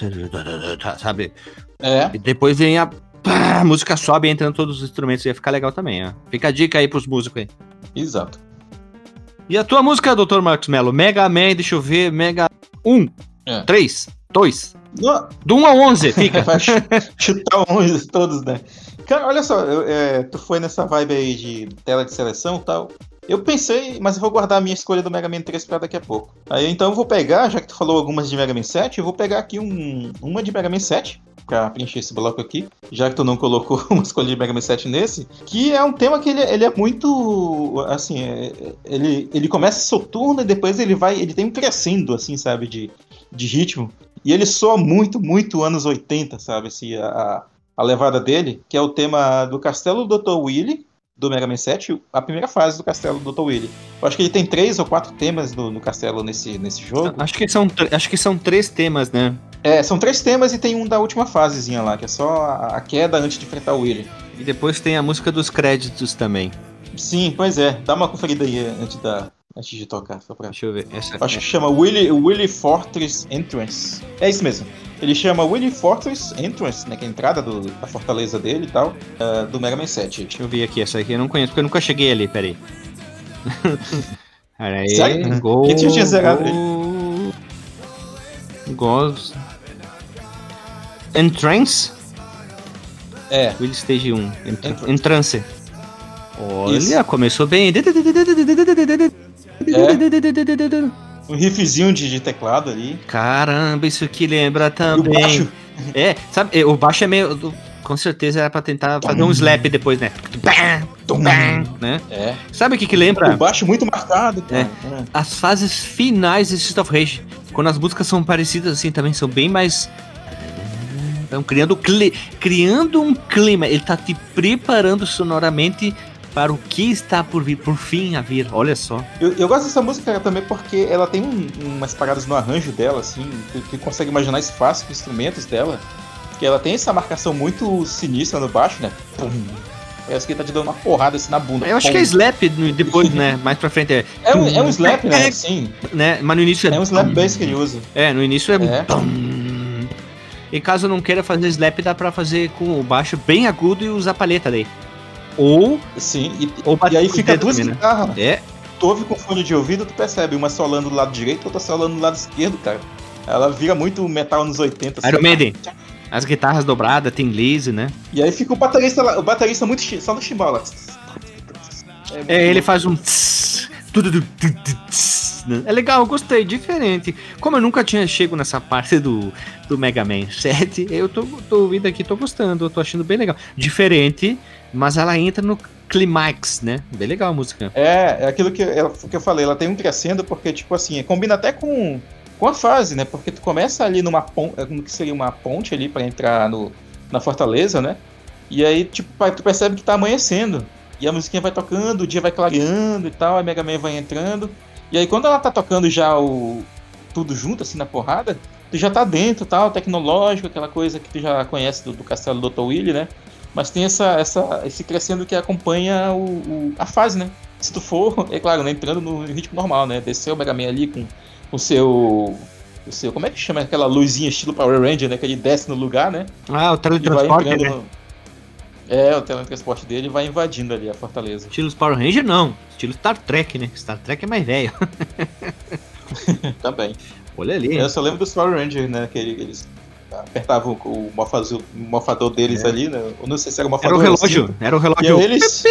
sabe? É. E depois vem a pá, a música sobe entrando todos os instrumentos, ia ficar legal também, ó. Fica a dica aí pros músicos aí. Exato. E a tua música, Dr. Marcos Mello? Mega Man, deixa eu ver, Mega 1, é. 3, 2. Do 1 a 11, fica. Vai chutar 11 todos, né? Cara, olha só, eu, é, tu foi nessa vibe aí de tela de seleção e tal. Eu pensei, mas eu vou guardar a minha escolha do Mega Man 3 pra daqui a pouco. Aí então eu vou pegar, já que tu falou algumas de Mega Man 7, eu vou pegar aqui um, uma de Mega Man 7 pra preencher esse bloco aqui, já que tu não colocou uma escolha de Mega Man 7 nesse, que é um tema que ele, ele é muito, assim, é, ele, ele começa soturno e depois ele vai, ele tem um crescendo, assim, sabe, de, de ritmo, e ele soa muito, muito anos 80, sabe, assim, a, a levada dele, que é o tema do Castelo do Dr. Willy, do Mega Man 7, a primeira fase do Castelo do Dr. Willy. Eu acho que ele tem três ou quatro temas do, no castelo nesse, nesse jogo. Acho que, são, acho que são três temas, né? É, são três temas e tem um da última fasezinha lá, que é só a, a queda antes de enfrentar o Willy. E depois tem a música dos créditos também. Sim, pois é. Dá uma conferida aí antes, da, antes de tocar. Só pra... Deixa eu ver. Essa Acho que chama Willy, Willy Fortress Entrance. É isso mesmo. Ele chama Willy Fortress Entrance, né? Que é a entrada do, da fortaleza dele e tal, uh, do Mega Man 7. Deixa eu ver aqui, essa aqui eu não conheço, porque eu nunca cheguei ali, peraí. Peraí. Sério? Quem tinha zerado Ghost. Entrance? É. Will Stage 1. Entrance. Entrance. Olha, Isso. começou bem. É. Um riffzinho de, de, teclado ali. Caramba, isso aqui lembra também. É, sabe, o baixo é meio. Com certeza era pra tentar fazer um slap depois, né? né? É. Sabe o que que lembra? O baixo muito marcado, cara. É. As fases finais de Street of Rage. Quando as músicas são parecidas assim também, são bem mais. Estão criando, cli... criando um clima. Ele tá te preparando sonoramente para o que está por vir, por fim a vir. Olha só. Eu, eu gosto dessa música também porque ela tem um, umas paradas no arranjo dela, assim, que, que consegue imaginar isso fácil com instrumentos dela. Que ela tem essa marcação muito sinistra no baixo, né? Pum. Parece que ele tá te dando uma porrada assim na bunda. Eu acho Pum. que é slap depois, né? Mais pra frente é. É um, é um slap, né? Sim. né? Mas no início é. É um slap bass que ele usa. É, no início é. É. E caso não queira fazer slap, dá pra fazer com o baixo bem agudo e usar palheta daí. Ou. Sim. E, ou e aí fica duas também, né? guitarras. É. Tu ouve com fone de ouvido, tu percebe uma solando do lado direito, outra solando do lado esquerdo, cara. Ela vira muito metal nos 80. assim. Iron Maiden. As guitarras dobradas, tem lazy, né? E aí fica o baterista lá, o baterista muito só no chimbala. muito É, ele faz um. tss, tss, né? É legal, gostei, diferente. Como eu nunca tinha chego nessa parte do, do Mega Man 7, eu tô, tô ouvindo aqui, tô gostando, eu tô achando bem legal. Diferente, mas ela entra no climax, né? Bem legal a música. É, é aquilo que eu, que eu falei, ela tem um crescendo porque, tipo assim, combina até com, com a fase, né? Porque tu começa ali numa ponte, no que seria uma ponte ali pra entrar no, na fortaleza, né? E aí, tipo, tu percebe que tá amanhecendo. E a musiquinha vai tocando, o dia vai clareando e tal, a Mega Man vai entrando. E aí quando ela tá tocando já o tudo junto, assim, na porrada, tu já tá dentro, tal, tecnológico, aquela coisa que tu já conhece do, do castelo do Dr. Willy, né? Mas tem essa, essa, esse crescendo que acompanha o, o- a fase, né? Se tu for, é claro, né, entrando no ritmo normal, né? Descer o Mega Man ali com o seu. O seu. Como é que chama aquela luzinha estilo Power Ranger, né? Que ele desce no lugar, né? Ah, o vai teletransporte, né? no- É, o teletransporte dele vai invadindo ali a fortaleza. Estilo Power Ranger, não. Estilo Star Trek, né? Star Trek é mais velho. Também. Olha ali. Eu só lembro dos Power Rangers, né? Que ele- eles apertavam o, morfazo- o morfador deles ali, né? Eu não sei se era o É. Era o relógio. cinto. Era o E relógio. aí eles.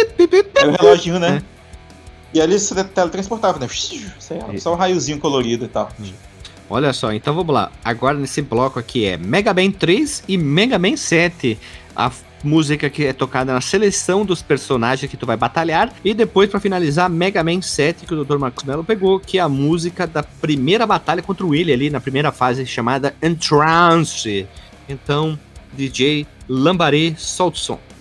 Era o reloginho, né? É. E eles se teletransportavam, né? Só, um raiozinho colorido e tal. Olha só, então vamos lá. Agora nesse bloco aqui é Mega Man 3 e Mega Man 7. A música que é tocada na seleção dos personagens que tu vai batalhar. E depois, pra finalizar, Mega Man 7, que o Dr. Marcos Mello pegou, que é a música da primeira batalha contra o Willy ali, na primeira fase, chamada Entrance. Então, DJ Lambaré, solta o som.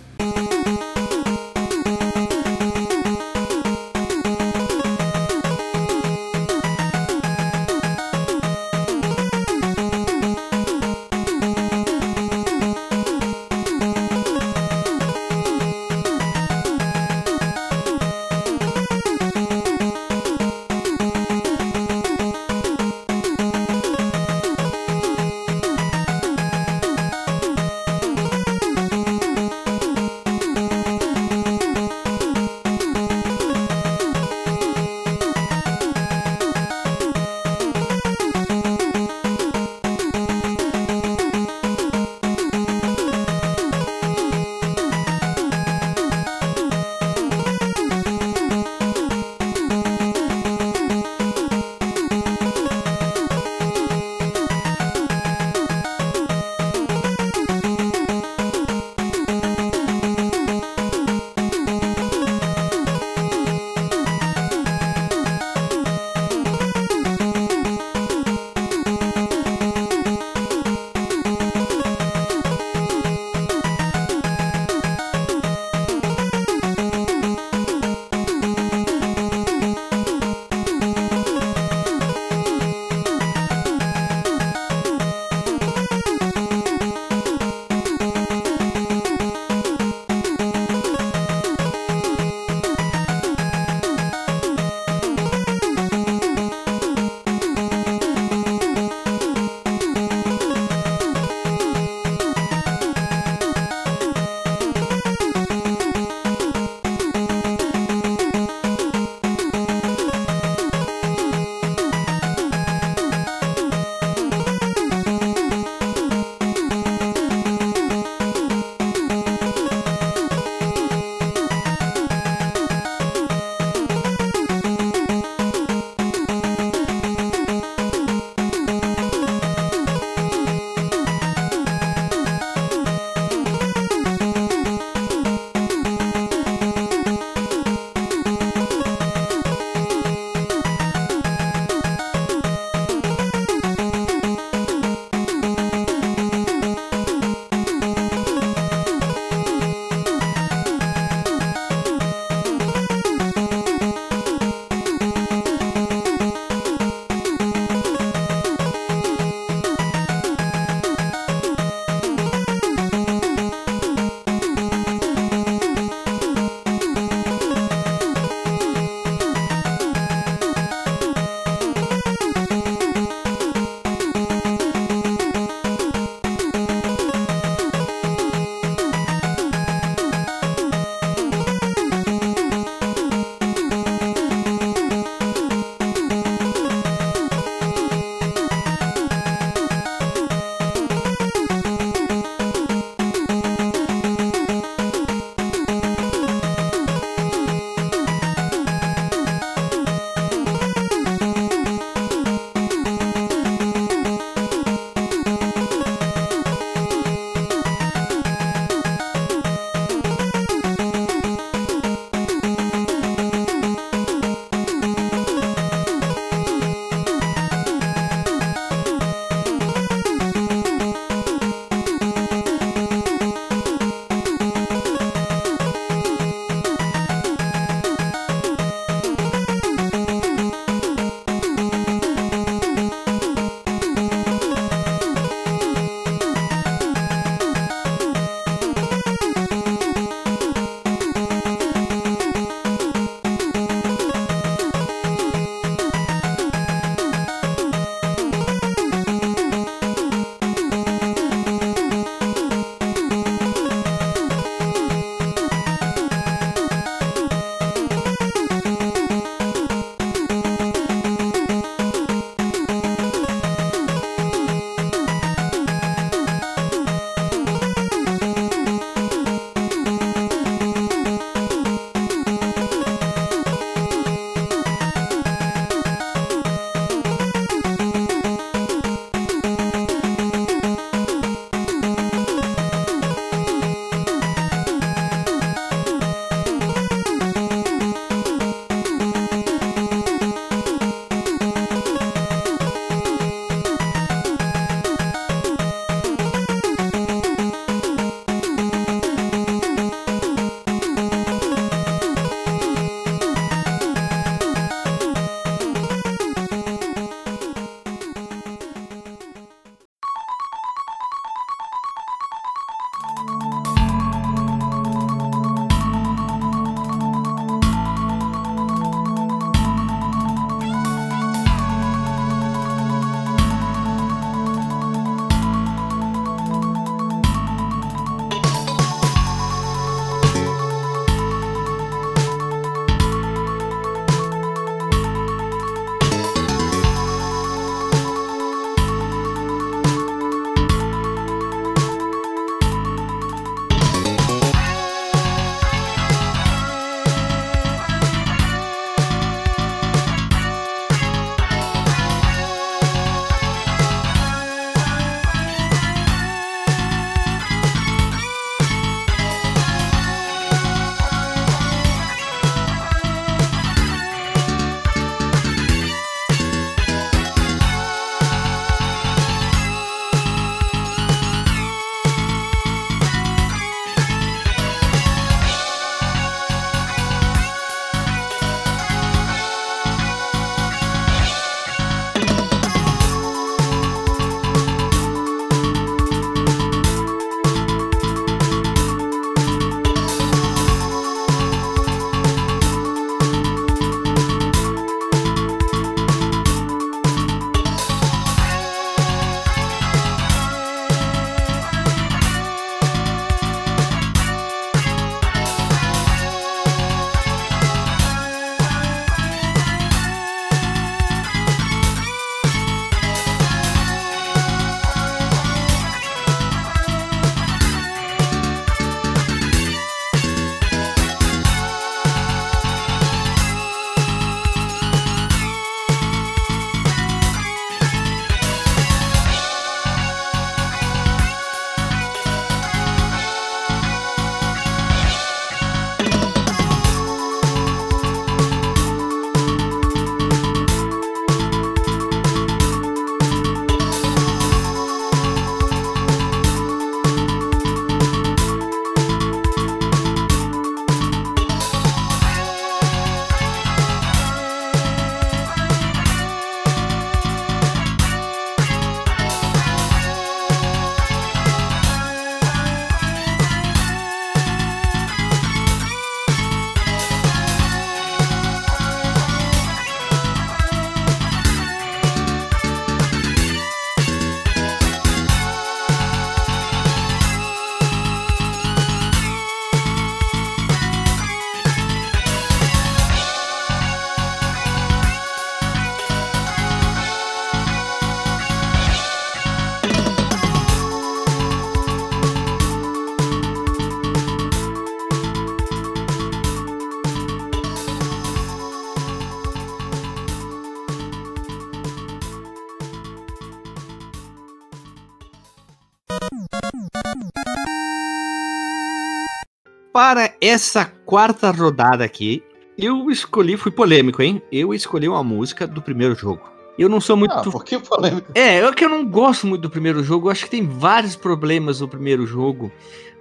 Essa quarta rodada aqui, eu escolhi, fui polêmico, hein? Eu escolhi uma música do primeiro jogo. Eu não sou muito. Ah, por que polêmico? É, é que eu não gosto muito do primeiro jogo. Eu acho que tem vários problemas no primeiro jogo.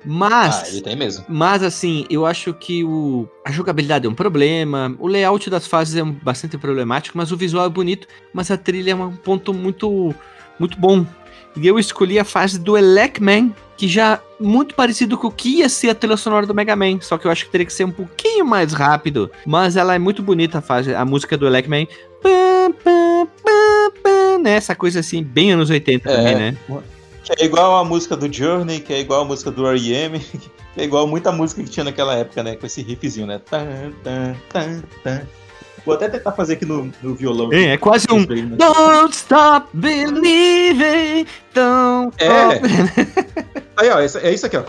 Mas. Ah, ele tem mesmo. Mas assim, eu acho que o, a jogabilidade é um problema, o layout das fases é bastante problemático, mas o visual é bonito, mas a trilha é um ponto muito, muito bom. E eu escolhi a fase do Elecman, que já muito parecido com o que ia ser a trilha sonora do Mega Man, só que eu acho que teria que ser um pouquinho mais rápido. Mas ela é muito bonita a fase, a música do Elecman. Né? Essa coisa assim, bem anos 80 É. também, né? Que é igual a música do Journey, que é igual a música do R.E.M., que é igual muita música que tinha naquela época, né? Com esse riffzinho, né? Tan, tan, tan, tan. Vou até tentar fazer aqui no, no violão. É, é quase um né? Don't stop believing, don't É. Aí, ó, é isso aqui, ó.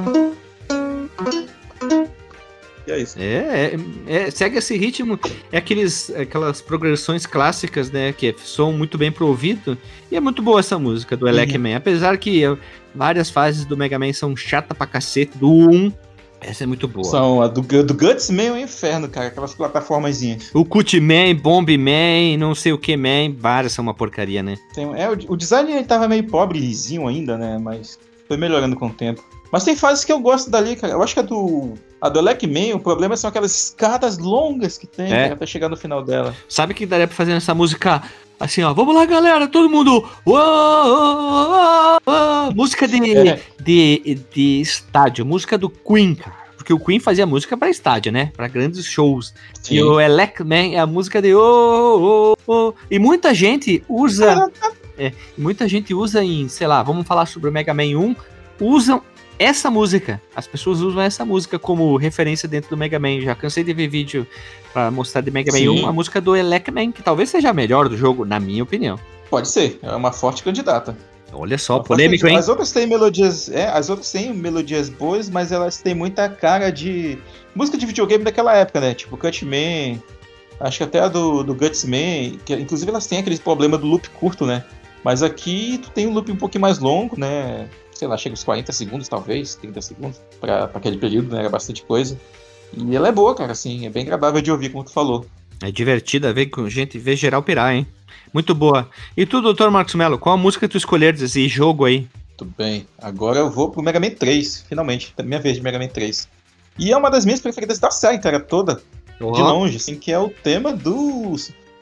E é isso. É, é, é, segue esse ritmo, é aqueles, aquelas progressões clássicas, né, que são muito bem pro ouvido, e é muito boa essa música do Elec Man, apesar que eh, várias fases do Mega Man são chata pra cacete, do 1, essa é muito boa. São a do, do Guts Man é um inferno, cara. Aquelas plataformazinhas. O Cut Man, Bomb Man, não sei o que Man, várias são uma porcaria, né? Tem- é, o, o design ele tava meio pobrezinho ainda, né? Mas foi melhorando com o tempo. Mas tem fases que eu gosto dali, cara. Eu acho que a do. A do Elec Man, o problema são aquelas escadas longas que tem, É. até chegar no final dela. Sabe o que daria pra fazer nessa música? Assim, ó, vamos lá, galera, todo mundo. Uou, uou, uou. Música de, É. de, de estádio, música do Queen, cara. Porque o Queen fazia música pra estádio, né? Pra grandes shows. Sim. E o Elec Man é a música de. Oh, oh, oh. E muita gente usa. é, muita gente usa em, sei lá, vamos falar sobre o Mega Man 1. Usam essa música. As pessoas usam essa música como referência dentro do Mega Man. Já cansei de ver vídeo pra mostrar de Mega Man Sim. 1 a música do Elec Man, que talvez seja a melhor do jogo, na minha opinião. Pode ser, é uma forte candidata. Olha só, Uma polêmico, hein? As outras têm melodias. É, as outras têm melodias boas, mas elas têm muita cara de. Música de videogame daquela época, né? Tipo Cutman. Acho que até a do, do Gutsman. Que, inclusive elas têm aquele problema do loop curto, né? Mas aqui tu tem um loop um pouquinho mais longo, né? Sei lá, chega uns 40 segundos, talvez, 30 segundos, pra, pra aquele período, né? Era bastante coisa. E ela é boa, cara, assim, é bem agradável de ouvir, como tu falou. É divertida ver com gente, ver geral pirar, hein? Muito boa. E tu, doutor Marcos Mello, qual a música tu escolher desse jogo aí? Tudo bem. Agora eu vou pro Mega Man 3, finalmente. É minha vez de Mega Man 3. E é uma das minhas preferidas da série, cara, toda. De longe, assim, que é o tema do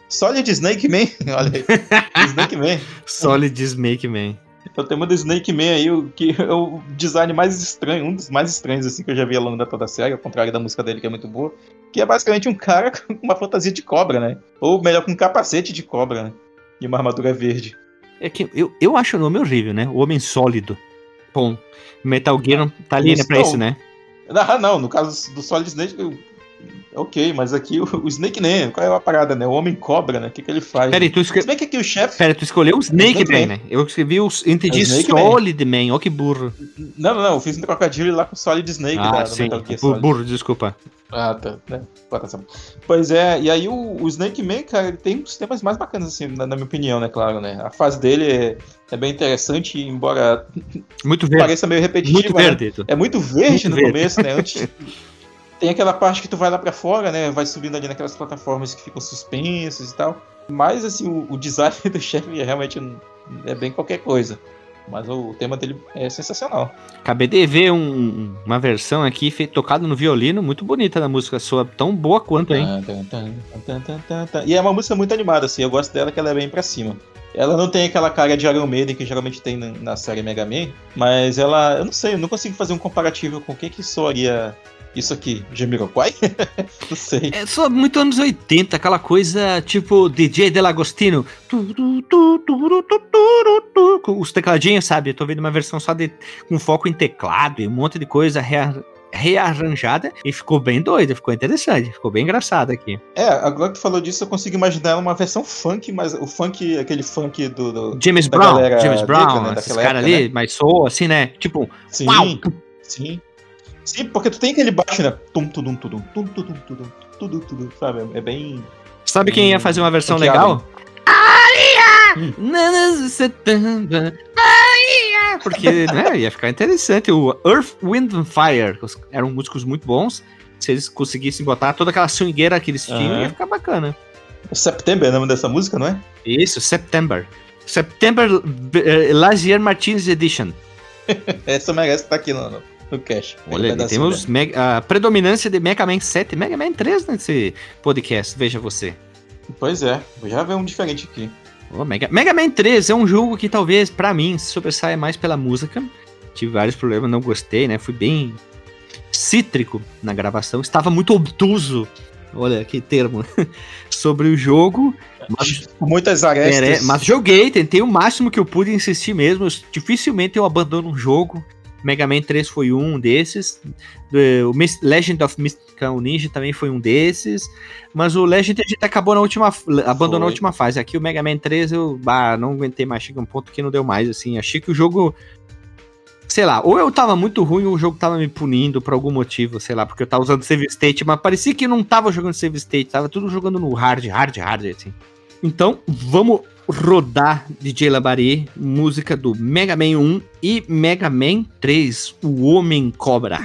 Solid Snake Man. Olha aí. Snake Man. Solid Snake Man. É o tema do Snake Man aí, o que é o design mais estranho, um dos mais estranhos, assim, que eu já vi ao longo da toda a série, ao contrário da música dele, que é muito boa. Que é basicamente um cara com uma fantasia de cobra, né? Ou melhor, com um capacete de cobra, né? E uma armadura verde. É que eu, eu acho o nome horrível, né? O Homem Sólido. Bom, Metal Gear tá ali, né, pra isso, né? Ah, não, no caso do Solid Snake, eu- ok, mas aqui o, o Snake Man, qual é a parada, né? O Homem Cobra, né? O que, que ele faz? Peraí, tu, escre... Se bem que aqui o chefe. Pera, tu escolheu o Snake Snake Man, Man. né? Eu escrevi o. Entendi É o. Solid Man, ó que burro. Não, não, não, eu fiz um trocadilho lá com o Solid Snake da, Ah, do sim. Metal Gear Bu- Solid. Burro, desculpa. Ah, tá, né? Pois é, e aí o, o Snake Man, cara, ele tem dos temas mais bacanas, assim, na, na minha opinião, né, claro, né? A fase dele é, é bem interessante, embora Muito verde. pareça meio repetitiva, Muito né? verde. Edu. É muito verde Muito no verde. começo, né? Antes. Tem aquela parte que tu vai lá pra fora, né? Vai subindo ali naquelas plataformas que ficam suspensas e tal. Mas, assim, o, o design do chefe é realmente é bem qualquer coisa. Mas o tema dele é sensacional. Acabei de ver um- uma versão aqui tocada no violino, muito bonita da música, soa tão boa quanto, hein? E é uma música muito animada, assim. Eu gosto dela que ela é bem pra cima. Ela não tem aquela cara de Iron Maiden que geralmente tem na, na série Mega Man, mas ela, eu não sei, eu não consigo fazer um comparativo com o que que soaria isso aqui, Jamiroquai? não sei. É só muito anos 80, aquela coisa tipo DJ Delagostino. Com os tecladinhos, sabe? Eu tô vendo uma versão só de com foco em teclado e um monte de coisa rea- rearranjada e ficou bem doida, ficou interessante, ficou bem engraçado aqui. É, agora que tu falou disso, eu consigo imaginar uma versão funk, mas o funk, aquele funk do. do- James Brown, James Brown, né, esses caras ali, mas soa assim, né? Tipo, Sim, uau! sim. Sim, porque tu tem aquele baixo, né? Tum, tudum, tudum, tum, tudum, tudum, tudum, tudum, sabe? É bem. Sabe quem ia Hum, fazer uma versão legal? Hum. Aria! Porque né, ia ficar interessante. O Earth, Wind and Fire eram músicos muito bons. Se eles conseguissem botar toda aquela swingueira que eles tinham, uhum. ia ficar bacana. September é o nome dessa música, não é? Isso, September. September uh, Lazier Martins Edition. Essa merece estar aqui no, no cache. Olha, temos a predominância de Mega Man 7 e Mega Man 3 nesse podcast, veja você. Pois é, vou já ver um diferente aqui. Oh, Mega, Mega Man 3 é um jogo que talvez, para mim, sobressaia mais pela música. Tive vários problemas, não gostei, né? Fui bem cítrico na gravação. Estava muito obtuso, olha que termo, sobre o jogo. Mas, Muitas arestas. mas joguei, tentei o máximo que eu pude insistir mesmo. dificilmente eu abandono um jogo. Mega Man 3 foi um desses. O Legend of Mystical Ninja também foi um desses. Mas o Legend a gente acabou na última. Abandonou a última fase. Aqui o Mega Man 3 eu bah, não aguentei mais. Chega um ponto que não deu mais. Assim. Achei que o jogo. Sei lá, ou eu tava muito ruim ou o jogo tava me punindo por algum motivo, sei lá, porque eu tava usando save state, mas parecia que não tava jogando save state, tava tudo jogando no hard, hard, hard, assim. Então, vamos rodar DJ Labari, música do Mega Man 1 e Mega Man 3, O Homem Cobra.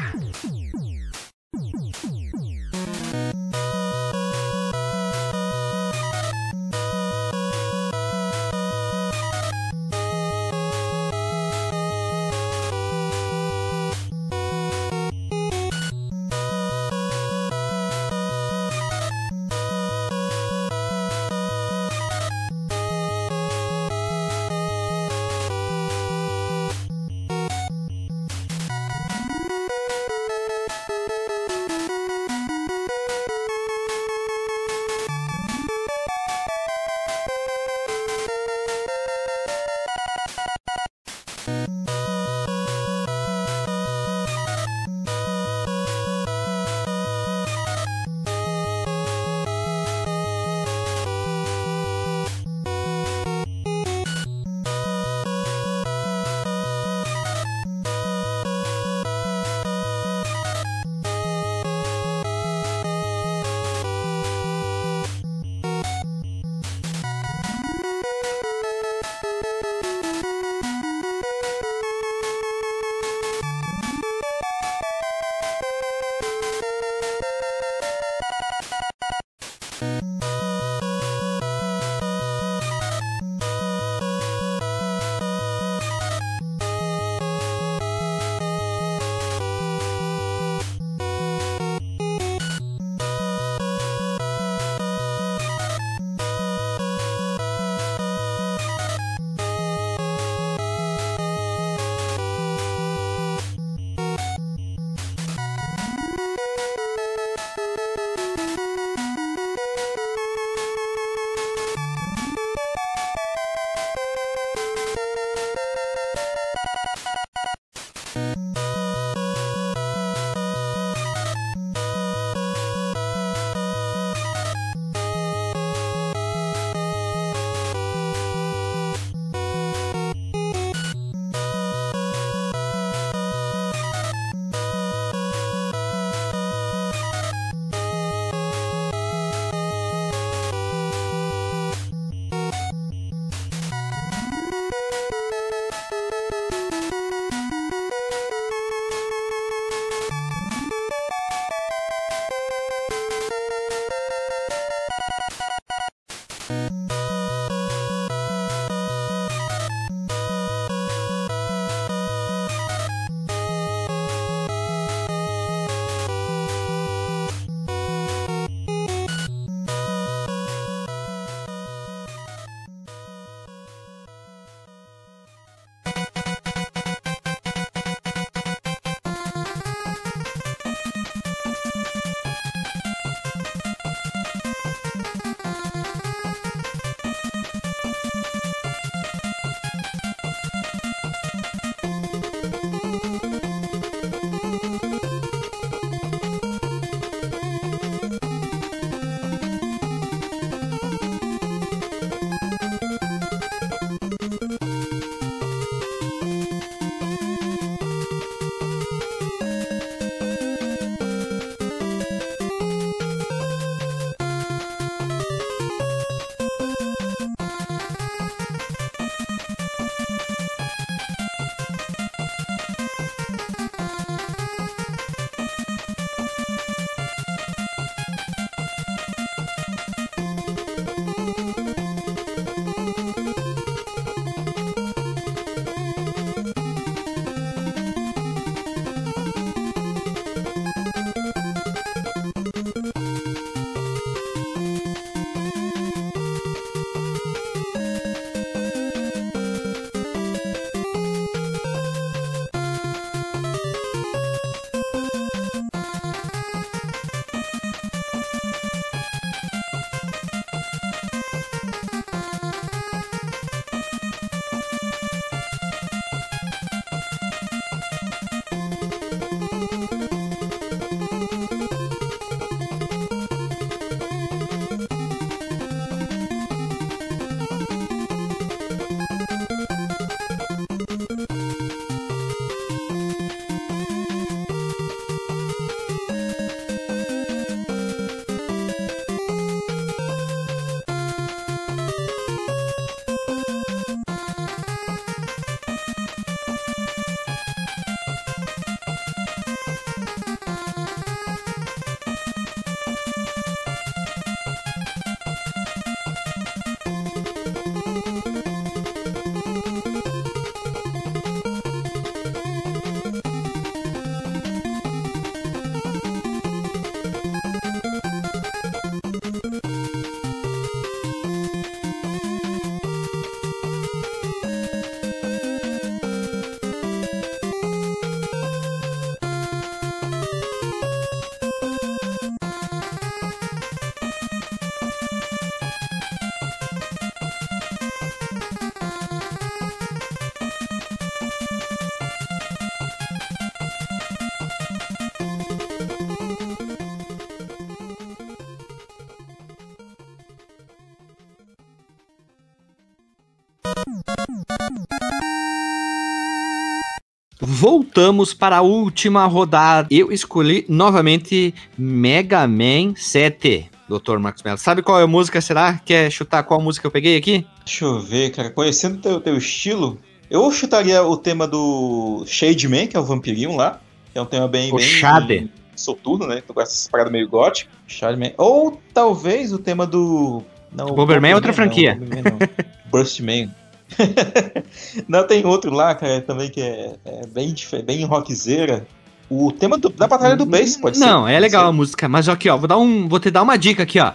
Voltamos para a última rodada. Eu escolhi novamente Mega Man 7. Dr. Marcos Mello. Sabe qual é a música, será? Quer chutar qual música eu peguei aqui? Deixa eu ver, cara. Conhecendo o teu, teu estilo, eu chutaria o tema do Shade Man, que é o vampirinho lá. Que é um tema bem. O bem, Shade. soturno, né? Tu gosta dessa parada meio gótica. Shade Man. Ou talvez o tema do. Não, Bomberman é outra franquia. Não. Burstman. não, tem outro lá, cara, também que é, é bem, bem rockzeira. O tema do- da Batalha do Bass, pode ser. Não, é legal ser. a música, mas aqui, ó, vou dar um, vou te dar uma dica aqui, ó.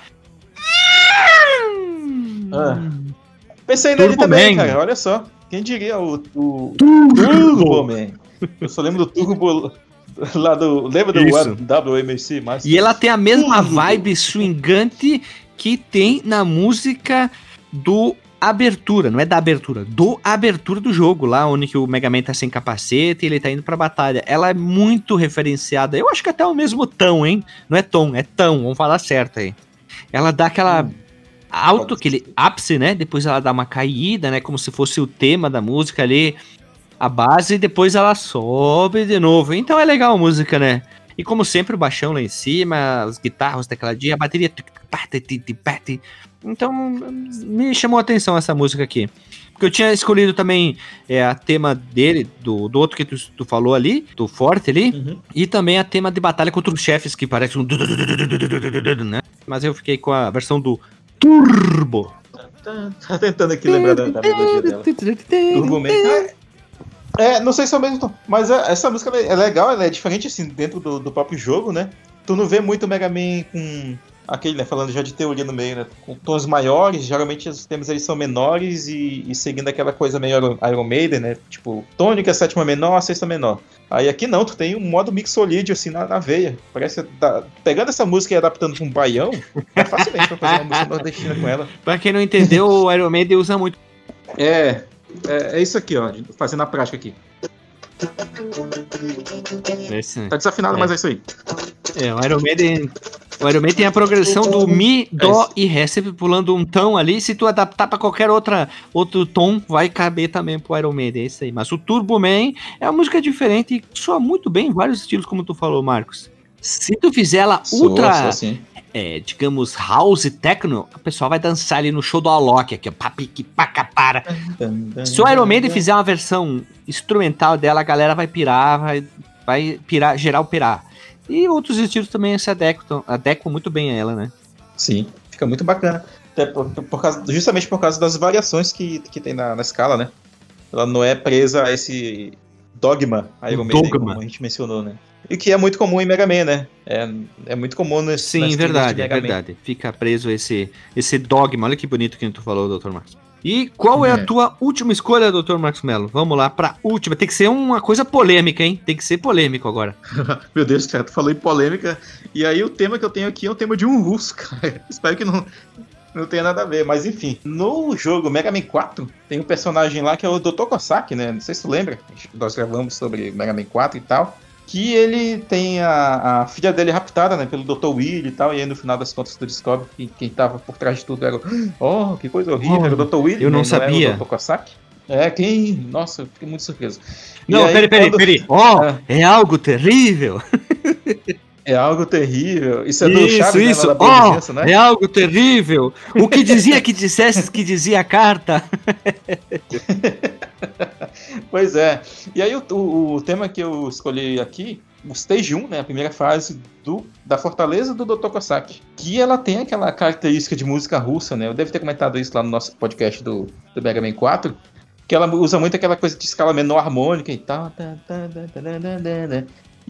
Ah. Pensei nele Turbo também, Man. cara. Olha só. Quem diria o, o Turbo Man? Eu só lembro do Turbo lá do. Lembra do Isso. WMC Masters? E ela tem a mesma Turbo. vibe swingante que tem na música do abertura, não é da abertura, do abertura do jogo, lá onde que o Mega Man tá sem capacete e ele tá indo pra batalha. Ela é muito referenciada. Eu acho que até o mesmo tão, hein? Não é tom, é tão, vamos falar certo aí. Ela dá aquela Hum. alto, aquele ápice, né? Depois ela dá uma caída, né? Como se fosse o tema da música ali, a base, e depois ela sobe de novo. Então é legal a música, né? E como sempre, o baixão lá em cima, os guitarras, tecladinho, a bateria. Então me chamou a atenção essa música aqui. Porque eu tinha escolhido também é, a tema dele, do, do outro que tu, tu falou ali, do Forte ali, Uhum. e também a tema de batalha contra os chefes, que parece um. Né? Mas eu fiquei com a versão do Turbo. Tá, tá tentando aqui lembrar da, da melodia dela. Turbo Man. É, não sei se é o mesmo tom, mas é- essa música é legal, ela é diferente assim dentro do, do próprio jogo, né? Tu não vê muito o Mega Man com aquele, né? Falando já de teoria no meio, né? Com tons maiores, geralmente os temas eles são menores e, e seguindo aquela coisa meio Iron, Maiden, né? Tipo, tônica, sétima menor, sexta menor. Aí aqui não, tu tem um modo mixolídio assim na, na veia. Parece que tá- pegando essa música e adaptando pra um baião, é facilmente pra fazer uma música nordestina com ela. Pra quem não entendeu, o Iron Maiden usa muito. É, é, é isso aqui, ó, fazendo a prática aqui. Esse, Tá desafinado, É. mas é isso aí. É, o Iron Maiden. O Iron Maiden tem a progressão do Mi, Dó e Ré, sempre pulando um tom ali. Se tu adaptar pra qualquer outra, outro tom, vai caber também pro Iron Maiden. É isso aí. Mas o Turbo Man é uma música diferente e soa muito bem em vários estilos, como tu falou, Marcos. Se tu fizer ela ultra, sou sim. É, digamos, house techno, a pessoa vai dançar ali no show do Alok, aqui, ó. Papique, paca, para. Se o Iron Maiden fizer uma versão instrumental dela, a galera vai pirar, vai, vai pirar, geral pirar. E outros estilos também se adequam, adequam muito bem a ela, né? Sim, fica muito bacana. Até por, por causa, justamente por causa das variações que, que tem na, na escala, né? Ela não é presa a esse dogma Iron Maiden, Dogma. como a gente mencionou, né? E que é muito comum em Mega Man, né? É, é muito comum nesse Sim, verdade, de é Mega Man. verdade. Fica preso esse, esse dogma. Olha que bonito que tu falou, Dr. Marcos. E qual é a É. tua última escolha, Dr. Marcos Mello? Vamos lá pra última. Tem que ser uma coisa polêmica, hein? Tem que ser polêmico agora. Meu Deus, cara, tu falou em polêmica. E aí o tema que eu tenho aqui é o tema de um russo, cara. Espero que não, não tenha nada a ver. Mas enfim, no jogo Mega Man 4, tem um personagem lá que é o Dr. Kosaki, né? Não sei se tu lembra. Nós gravamos sobre Mega Man 4 e tal. Que ele tem a, a filha dele raptada, né? Pelo Dr. Will e tal. E aí no final das contas tu descobre que quem tava por trás de tudo era. Oh, que coisa horrível, Oh, era o Dr. Will. eu não né? sabia. Era o Dr. Kosaki. É, quem. Nossa, eu fiquei muito surpreso. Não, aí, peraí, peraí, quando- peraí. Ó, É. é algo terrível. É algo terrível. Isso é do Isso, Chaves, né, isso. da Ó, vizinhança, né? é algo terrível. O que dizia que dissesse que dizia a carta. Pois é. E aí o, o- o tema que eu escolhi aqui, o Stage 1, né, a primeira fase do, da Fortaleza do Dr. Kosaki, que ela tem aquela característica de música russa, né? Eu devo ter comentado isso lá no nosso podcast do, do Mega Man 4, que ela usa muito aquela coisa de escala menor harmônica e tal.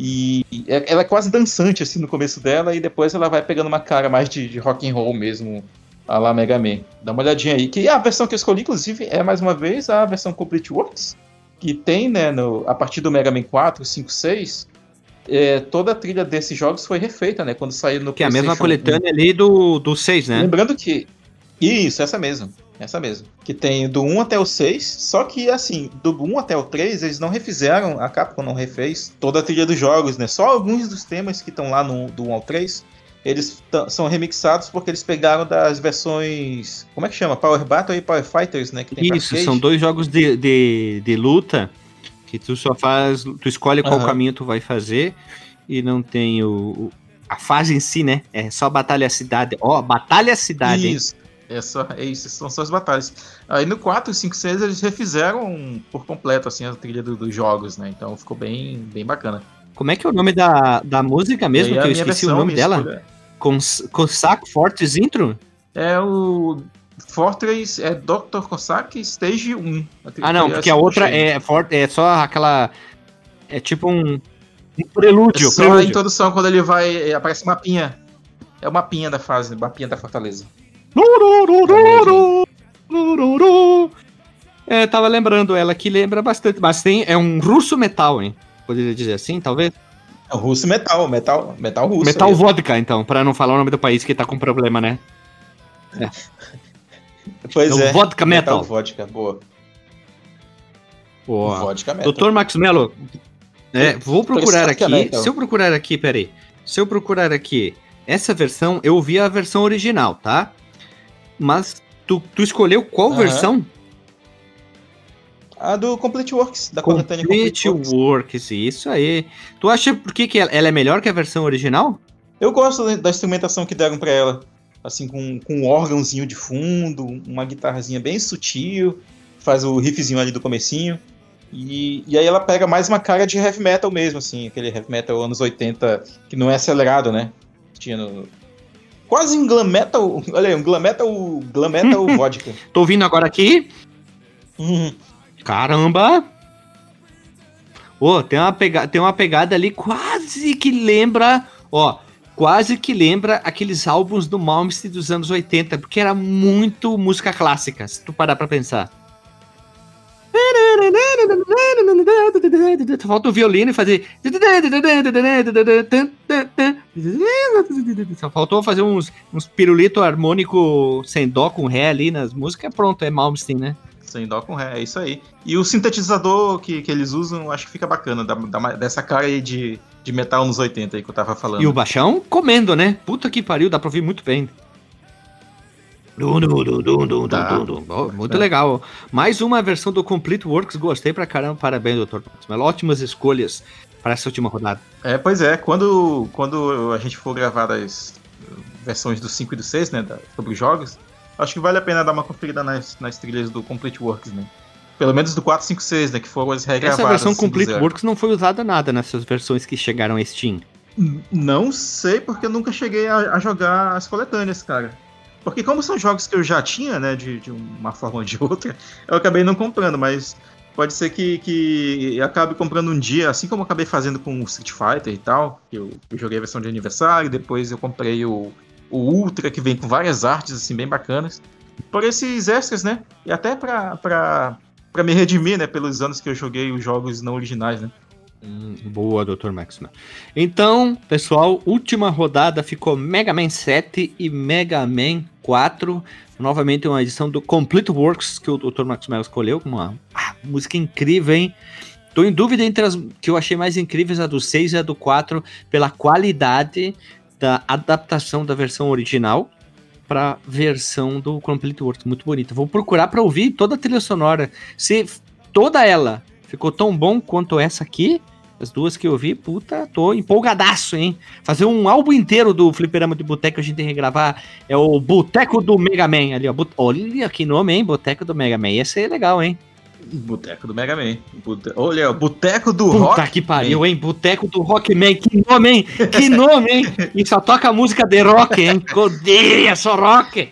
E ela é quase dançante assim no começo dela e depois ela vai pegando uma cara mais de, de rock and roll mesmo, a lá Mega Man. Dá uma olhadinha aí. Que a versão que eu escolhi, inclusive, é mais uma vez a versão Complete Works, que tem, né, no, a partir do Mega Man 4, 5, 6, é, toda a trilha desses jogos foi refeita, né? Quando saiu no Que é a mesma PlayStation 1. coletânea ali do, do 6, né? Lembrando que. Isso, essa mesmo. Essa mesmo. Que tem do 1 até o 6. Só que, assim, do 1 até o 3, eles não refizeram, a Capcom não refez toda a trilha dos jogos, né? Só alguns dos temas que estão lá no, do 1 ao 3. Eles são remixados porque eles pegaram das versões. Como é que chama? Power Battle e Power Fighters, né? Isso, são dois jogos de, de, de luta Que tu só faz. Tu escolhe qual Aham. caminho tu vai fazer e não tem o. o- a fase em si, né? É só batalha a cidade. Ó, batalha a cidade? Isso. É, só, é isso, são só as batalhas. Aí no 4, 5, 6 eles refizeram por completo assim, a trilha do- dos jogos, né? Então ficou bem, bem bacana. Como é que é o nome da, da música mesmo? Que a eu esqueci o nome dela. escolha Cons Cossack Fortes Intro? É o Fortress, é Dr. Cossack Stage 1. Ah, não, porque a outra é, é só aquela. É tipo um. Um prelúdio. É só a prelúdio. introdução quando ele vai. é, Aparece uma mapinha. É o mapinha da fase, o mapinha da fortaleza. É, tava lembrando ela que lembra bastante, mas tem, é um russo metal, hein? Poderia dizer assim, talvez? É russo metal, metal, metal russo. metal aí. vodka, então, pra não falar o nome do país que tá com problema, né? Pois é o é. vodka metal. vodka, boa. Boa. Vodka metal. Doutor Max Mello, é, vou procurar aqui. metal. Se eu procurar aqui, peraí. Se eu procurar aqui, essa versão, eu vi a versão original, tá? Mas tu, tu escolheu qual versão? A do Complete Works, da coletânea Complete Works. Works, isso aí. Tu acha por que, que ela, é melhor que a versão original? Eu gosto da instrumentação que deram pra ela. Assim, com, com um órgãozinho de fundo, uma guitarrazinha bem sutil, faz o riffzinho ali do comecinho. E, e aí ela pega mais uma cara de heavy metal mesmo, assim, aquele heavy metal anos 80, que não é acelerado, né? Tinha no- Quase um glam metal, olha aí, um glam metal, glam metal vodka. Tô ouvindo agora aqui. Uhum. Caramba! Ô, tem uma, pega tem uma pegada ali quase que lembra, ó, quase que lembra aqueles álbuns do Malmsteen dos anos 80, porque era muito música clássica, se tu parar pra pensar. Falta o violino e fazer. Só faltou fazer uns, uns pirulito harmônico sem dó com ré ali nas músicas. Pronto, é Malmsteen, né? Sem dó com ré, é isso aí. E o sintetizador que, que eles usam, acho que fica bacana, dá uma- dessa cara aí de, de metal nos 80 aí que eu tava falando. E o baixão comendo, né? Puta que pariu, dá pra ouvir muito bem. Dum, dum, dum, dum, dum, Dá. dum, dum. Oh, muito É. legal. Mais uma versão do Complete Works, gostei pra caramba. Parabéns, doutor. Ótimas escolhas para essa última rodada. É, pois é, quando, quando a gente for gravar as versões do 5 e do 6, né, da- sobre os jogos, acho que vale a pena dar uma conferida nas, nas trilhas do Complete Works, né? Pelo menos do 4, 5, 6, né, que foram as regravadas. Essa versão assim, do Complete. Works não foi usada nada nessas versões que chegaram a Steam. N- Não sei, porque eu nunca cheguei a, a jogar as coletâneas, cara. Porque como são jogos que eu já tinha, né, de, de uma forma ou de outra, eu acabei não comprando, mas pode ser que, que eu acabe comprando um dia, assim como eu acabei fazendo com o Street Fighter e tal, que eu, eu joguei a versão de aniversário, depois eu comprei o, o Ultra, que vem com várias artes, assim, bem bacanas, por esses extras, né, e até pra, pra, pra me redimir, né, pelos anos que eu joguei os jogos não originais, né. Hum, boa, Dr. Maxman. Então, pessoal, última rodada ficou Mega Man 7 e Mega Man 4. Novamente uma edição do Complete Works que o Dr. Maxwell escolheu. Uma ah, música incrível, hein? Tô em dúvida entre as que eu achei mais incríveis, a do 6 e a do 4, pela qualidade da adaptação da versão original para versão do Complete Works. Muito bonita. Vou procurar para ouvir toda a trilha sonora. Se toda ela ficou tão bom quanto essa aqui, as duas que eu vi, puta, tô empolgadaço, hein? Fazer um álbum inteiro do Fliperama de Boteco a gente tem que gravar é o Boteco do Mega Man ali, ó. Bot- Olha que nome, hein? Boteco do Mega Man. Ia ser legal, hein? Boteco do Mega Man. Bote... Olha, o Boteco do Puta Rock. que pariu, hein? Boteco do Rockman. Que nome, hein? Que nome, hein? E só toca música de rock, hein? Odeia só rock.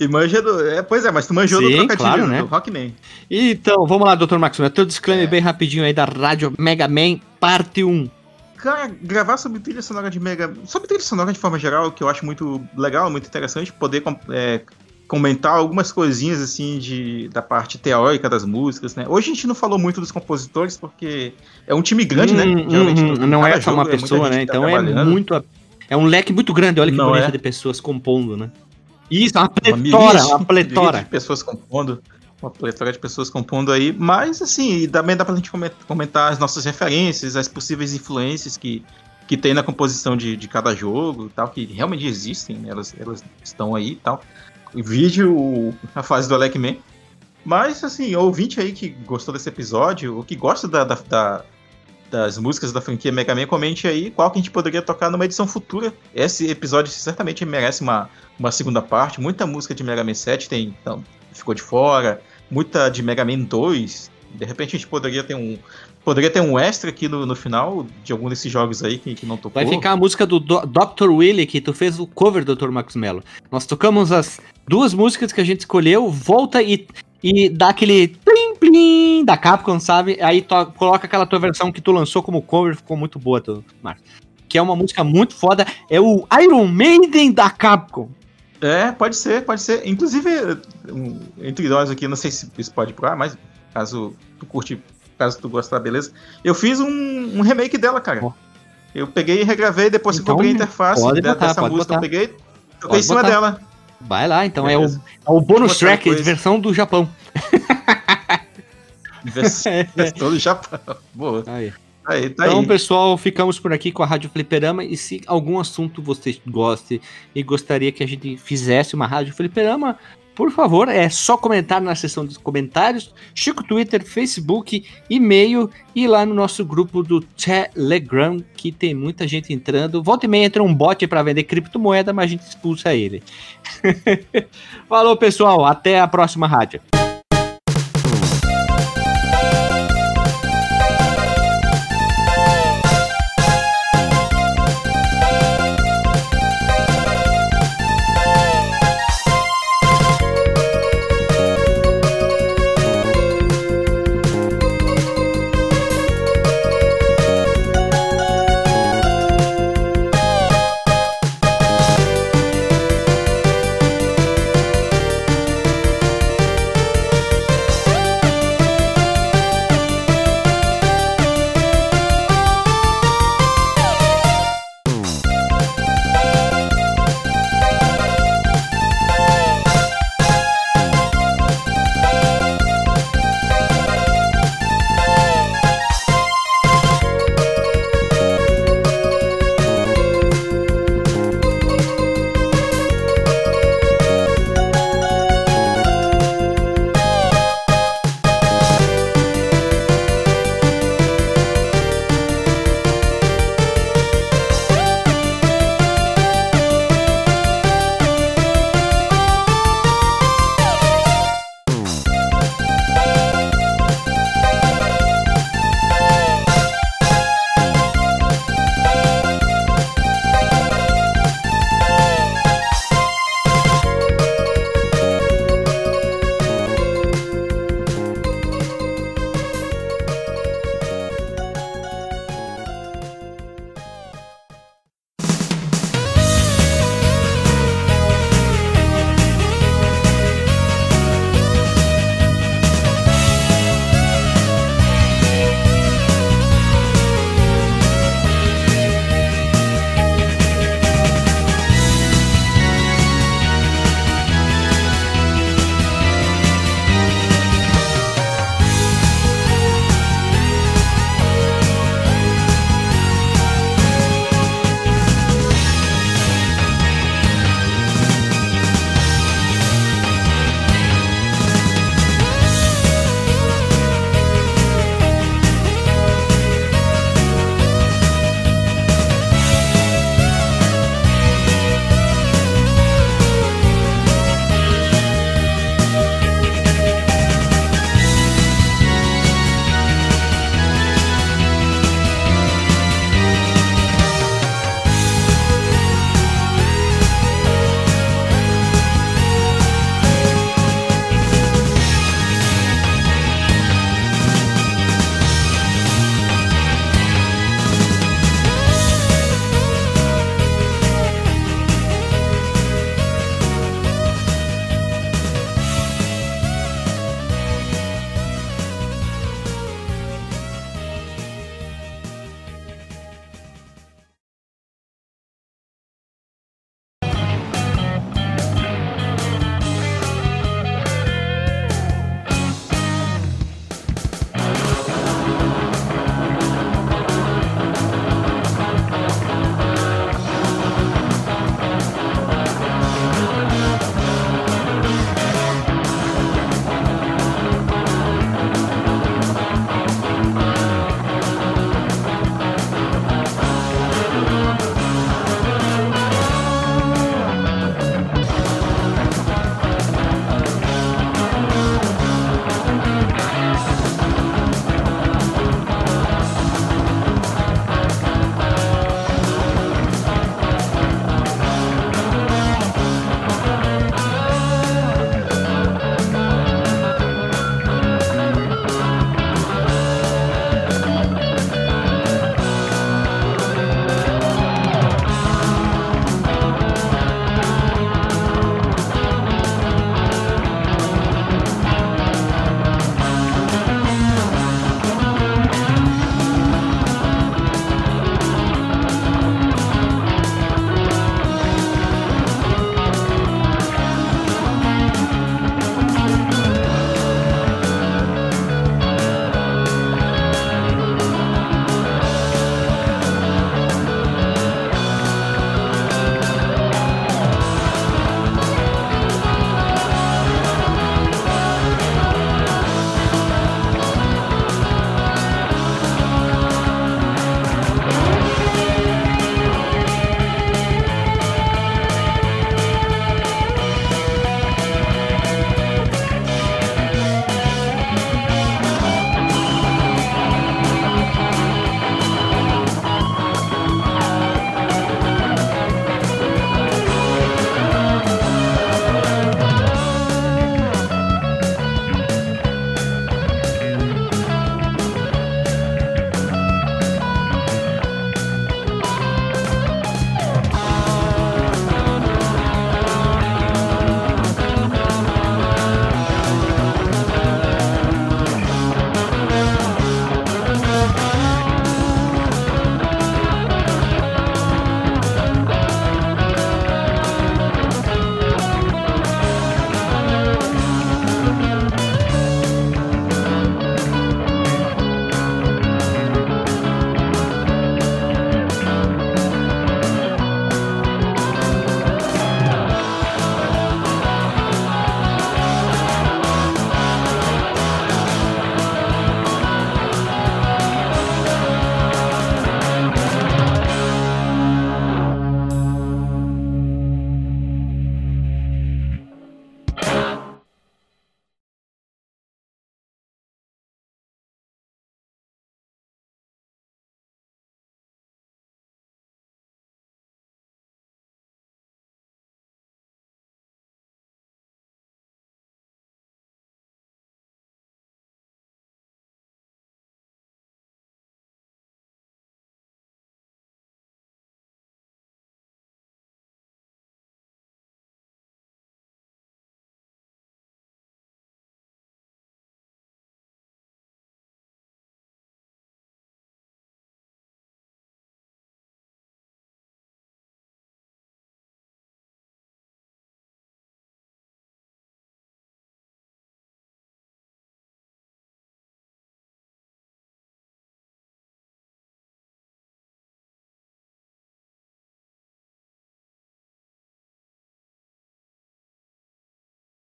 E manja do. É, pois é, mas tu manjou do Sim, trocadilho claro, do né? Rockman. Então, vamos lá, Dr. Maxwell. Teu disclaimer É. bem rapidinho aí da Rádio Mega Man, parte 1. Cara, gravar sobre trilha sonora de Mega. Sobre trilha sonora de forma geral, que eu acho muito legal, muito interessante, poder é, comentar algumas coisinhas assim de, da parte teórica das músicas, né? Hoje a gente não falou muito dos compositores, porque é um time grande, né? Hum, Geralmente, hum, no- não é só uma muita pessoa, gente né? tá Então é muito. É um leque muito grande, olha que Não é? de pessoas compondo, né? Isso, uma Uma pletora, uma milícia pletora. de pessoas compondo. Uma pletora de pessoas compondo aí. Mas, assim, também dá pra gente comen- comentar as nossas referências, as possíveis influências que, que tem na composição de, de cada jogo e tal, que realmente existem, né? elas, elas estão aí e tal. Vídeo a fase do Alec Man. Mas, assim, ouvinte aí que gostou desse episódio, ou que gosta da, da, da, das músicas da franquia Mega Man, comente aí qual que a gente poderia tocar numa edição futura. Esse episódio certamente merece uma, uma segunda parte. Muita música de Mega Man 7 tem, então, ficou de fora. Muita de Mega Man 2. De repente a gente poderia ter um, Poderia ter um extra aqui no, no final de algum desses jogos aí que, que não tocou. Vai ficar a música do, do Dr. Willy, que tu fez o cover do Dr. Max Mello. Nós tocamos as duas músicas que a gente escolheu, volta e, e dá aquele plim da Capcom, sabe? Aí to, coloca aquela tua versão que tu lançou como cover, ficou muito boa, tu, Marcos. Que é uma música muito foda, é o Iron Maiden da Capcom. É, pode ser, pode ser. Inclusive, entre nós aqui, não sei se isso pode ir pro ar, mas caso tu curte caso tu gostar, beleza? Eu fiz um, um remake dela, cara. Oh. Eu peguei e regravei, depois então, comprei a interface pode botar, dessa música, botar. eu peguei toquei em cima botar. dela. Vai lá, então é o, é o bônus track, versão do Japão. versão do Japão. Boa. Aí. Aí, tá então, aí. pessoal, ficamos por aqui com a Rádio Fliperama. E se algum assunto você goste e gostaria que a gente fizesse uma Rádio Fliperama, por favor, é só comentar na seção dos comentários, Chico Twitter, Facebook, e-mail e lá no nosso grupo do Telegram, que tem muita gente entrando. Volta e meia entra um bot para vender criptomoeda, mas a gente expulsa ele. Falou, pessoal, até a próxima rádio.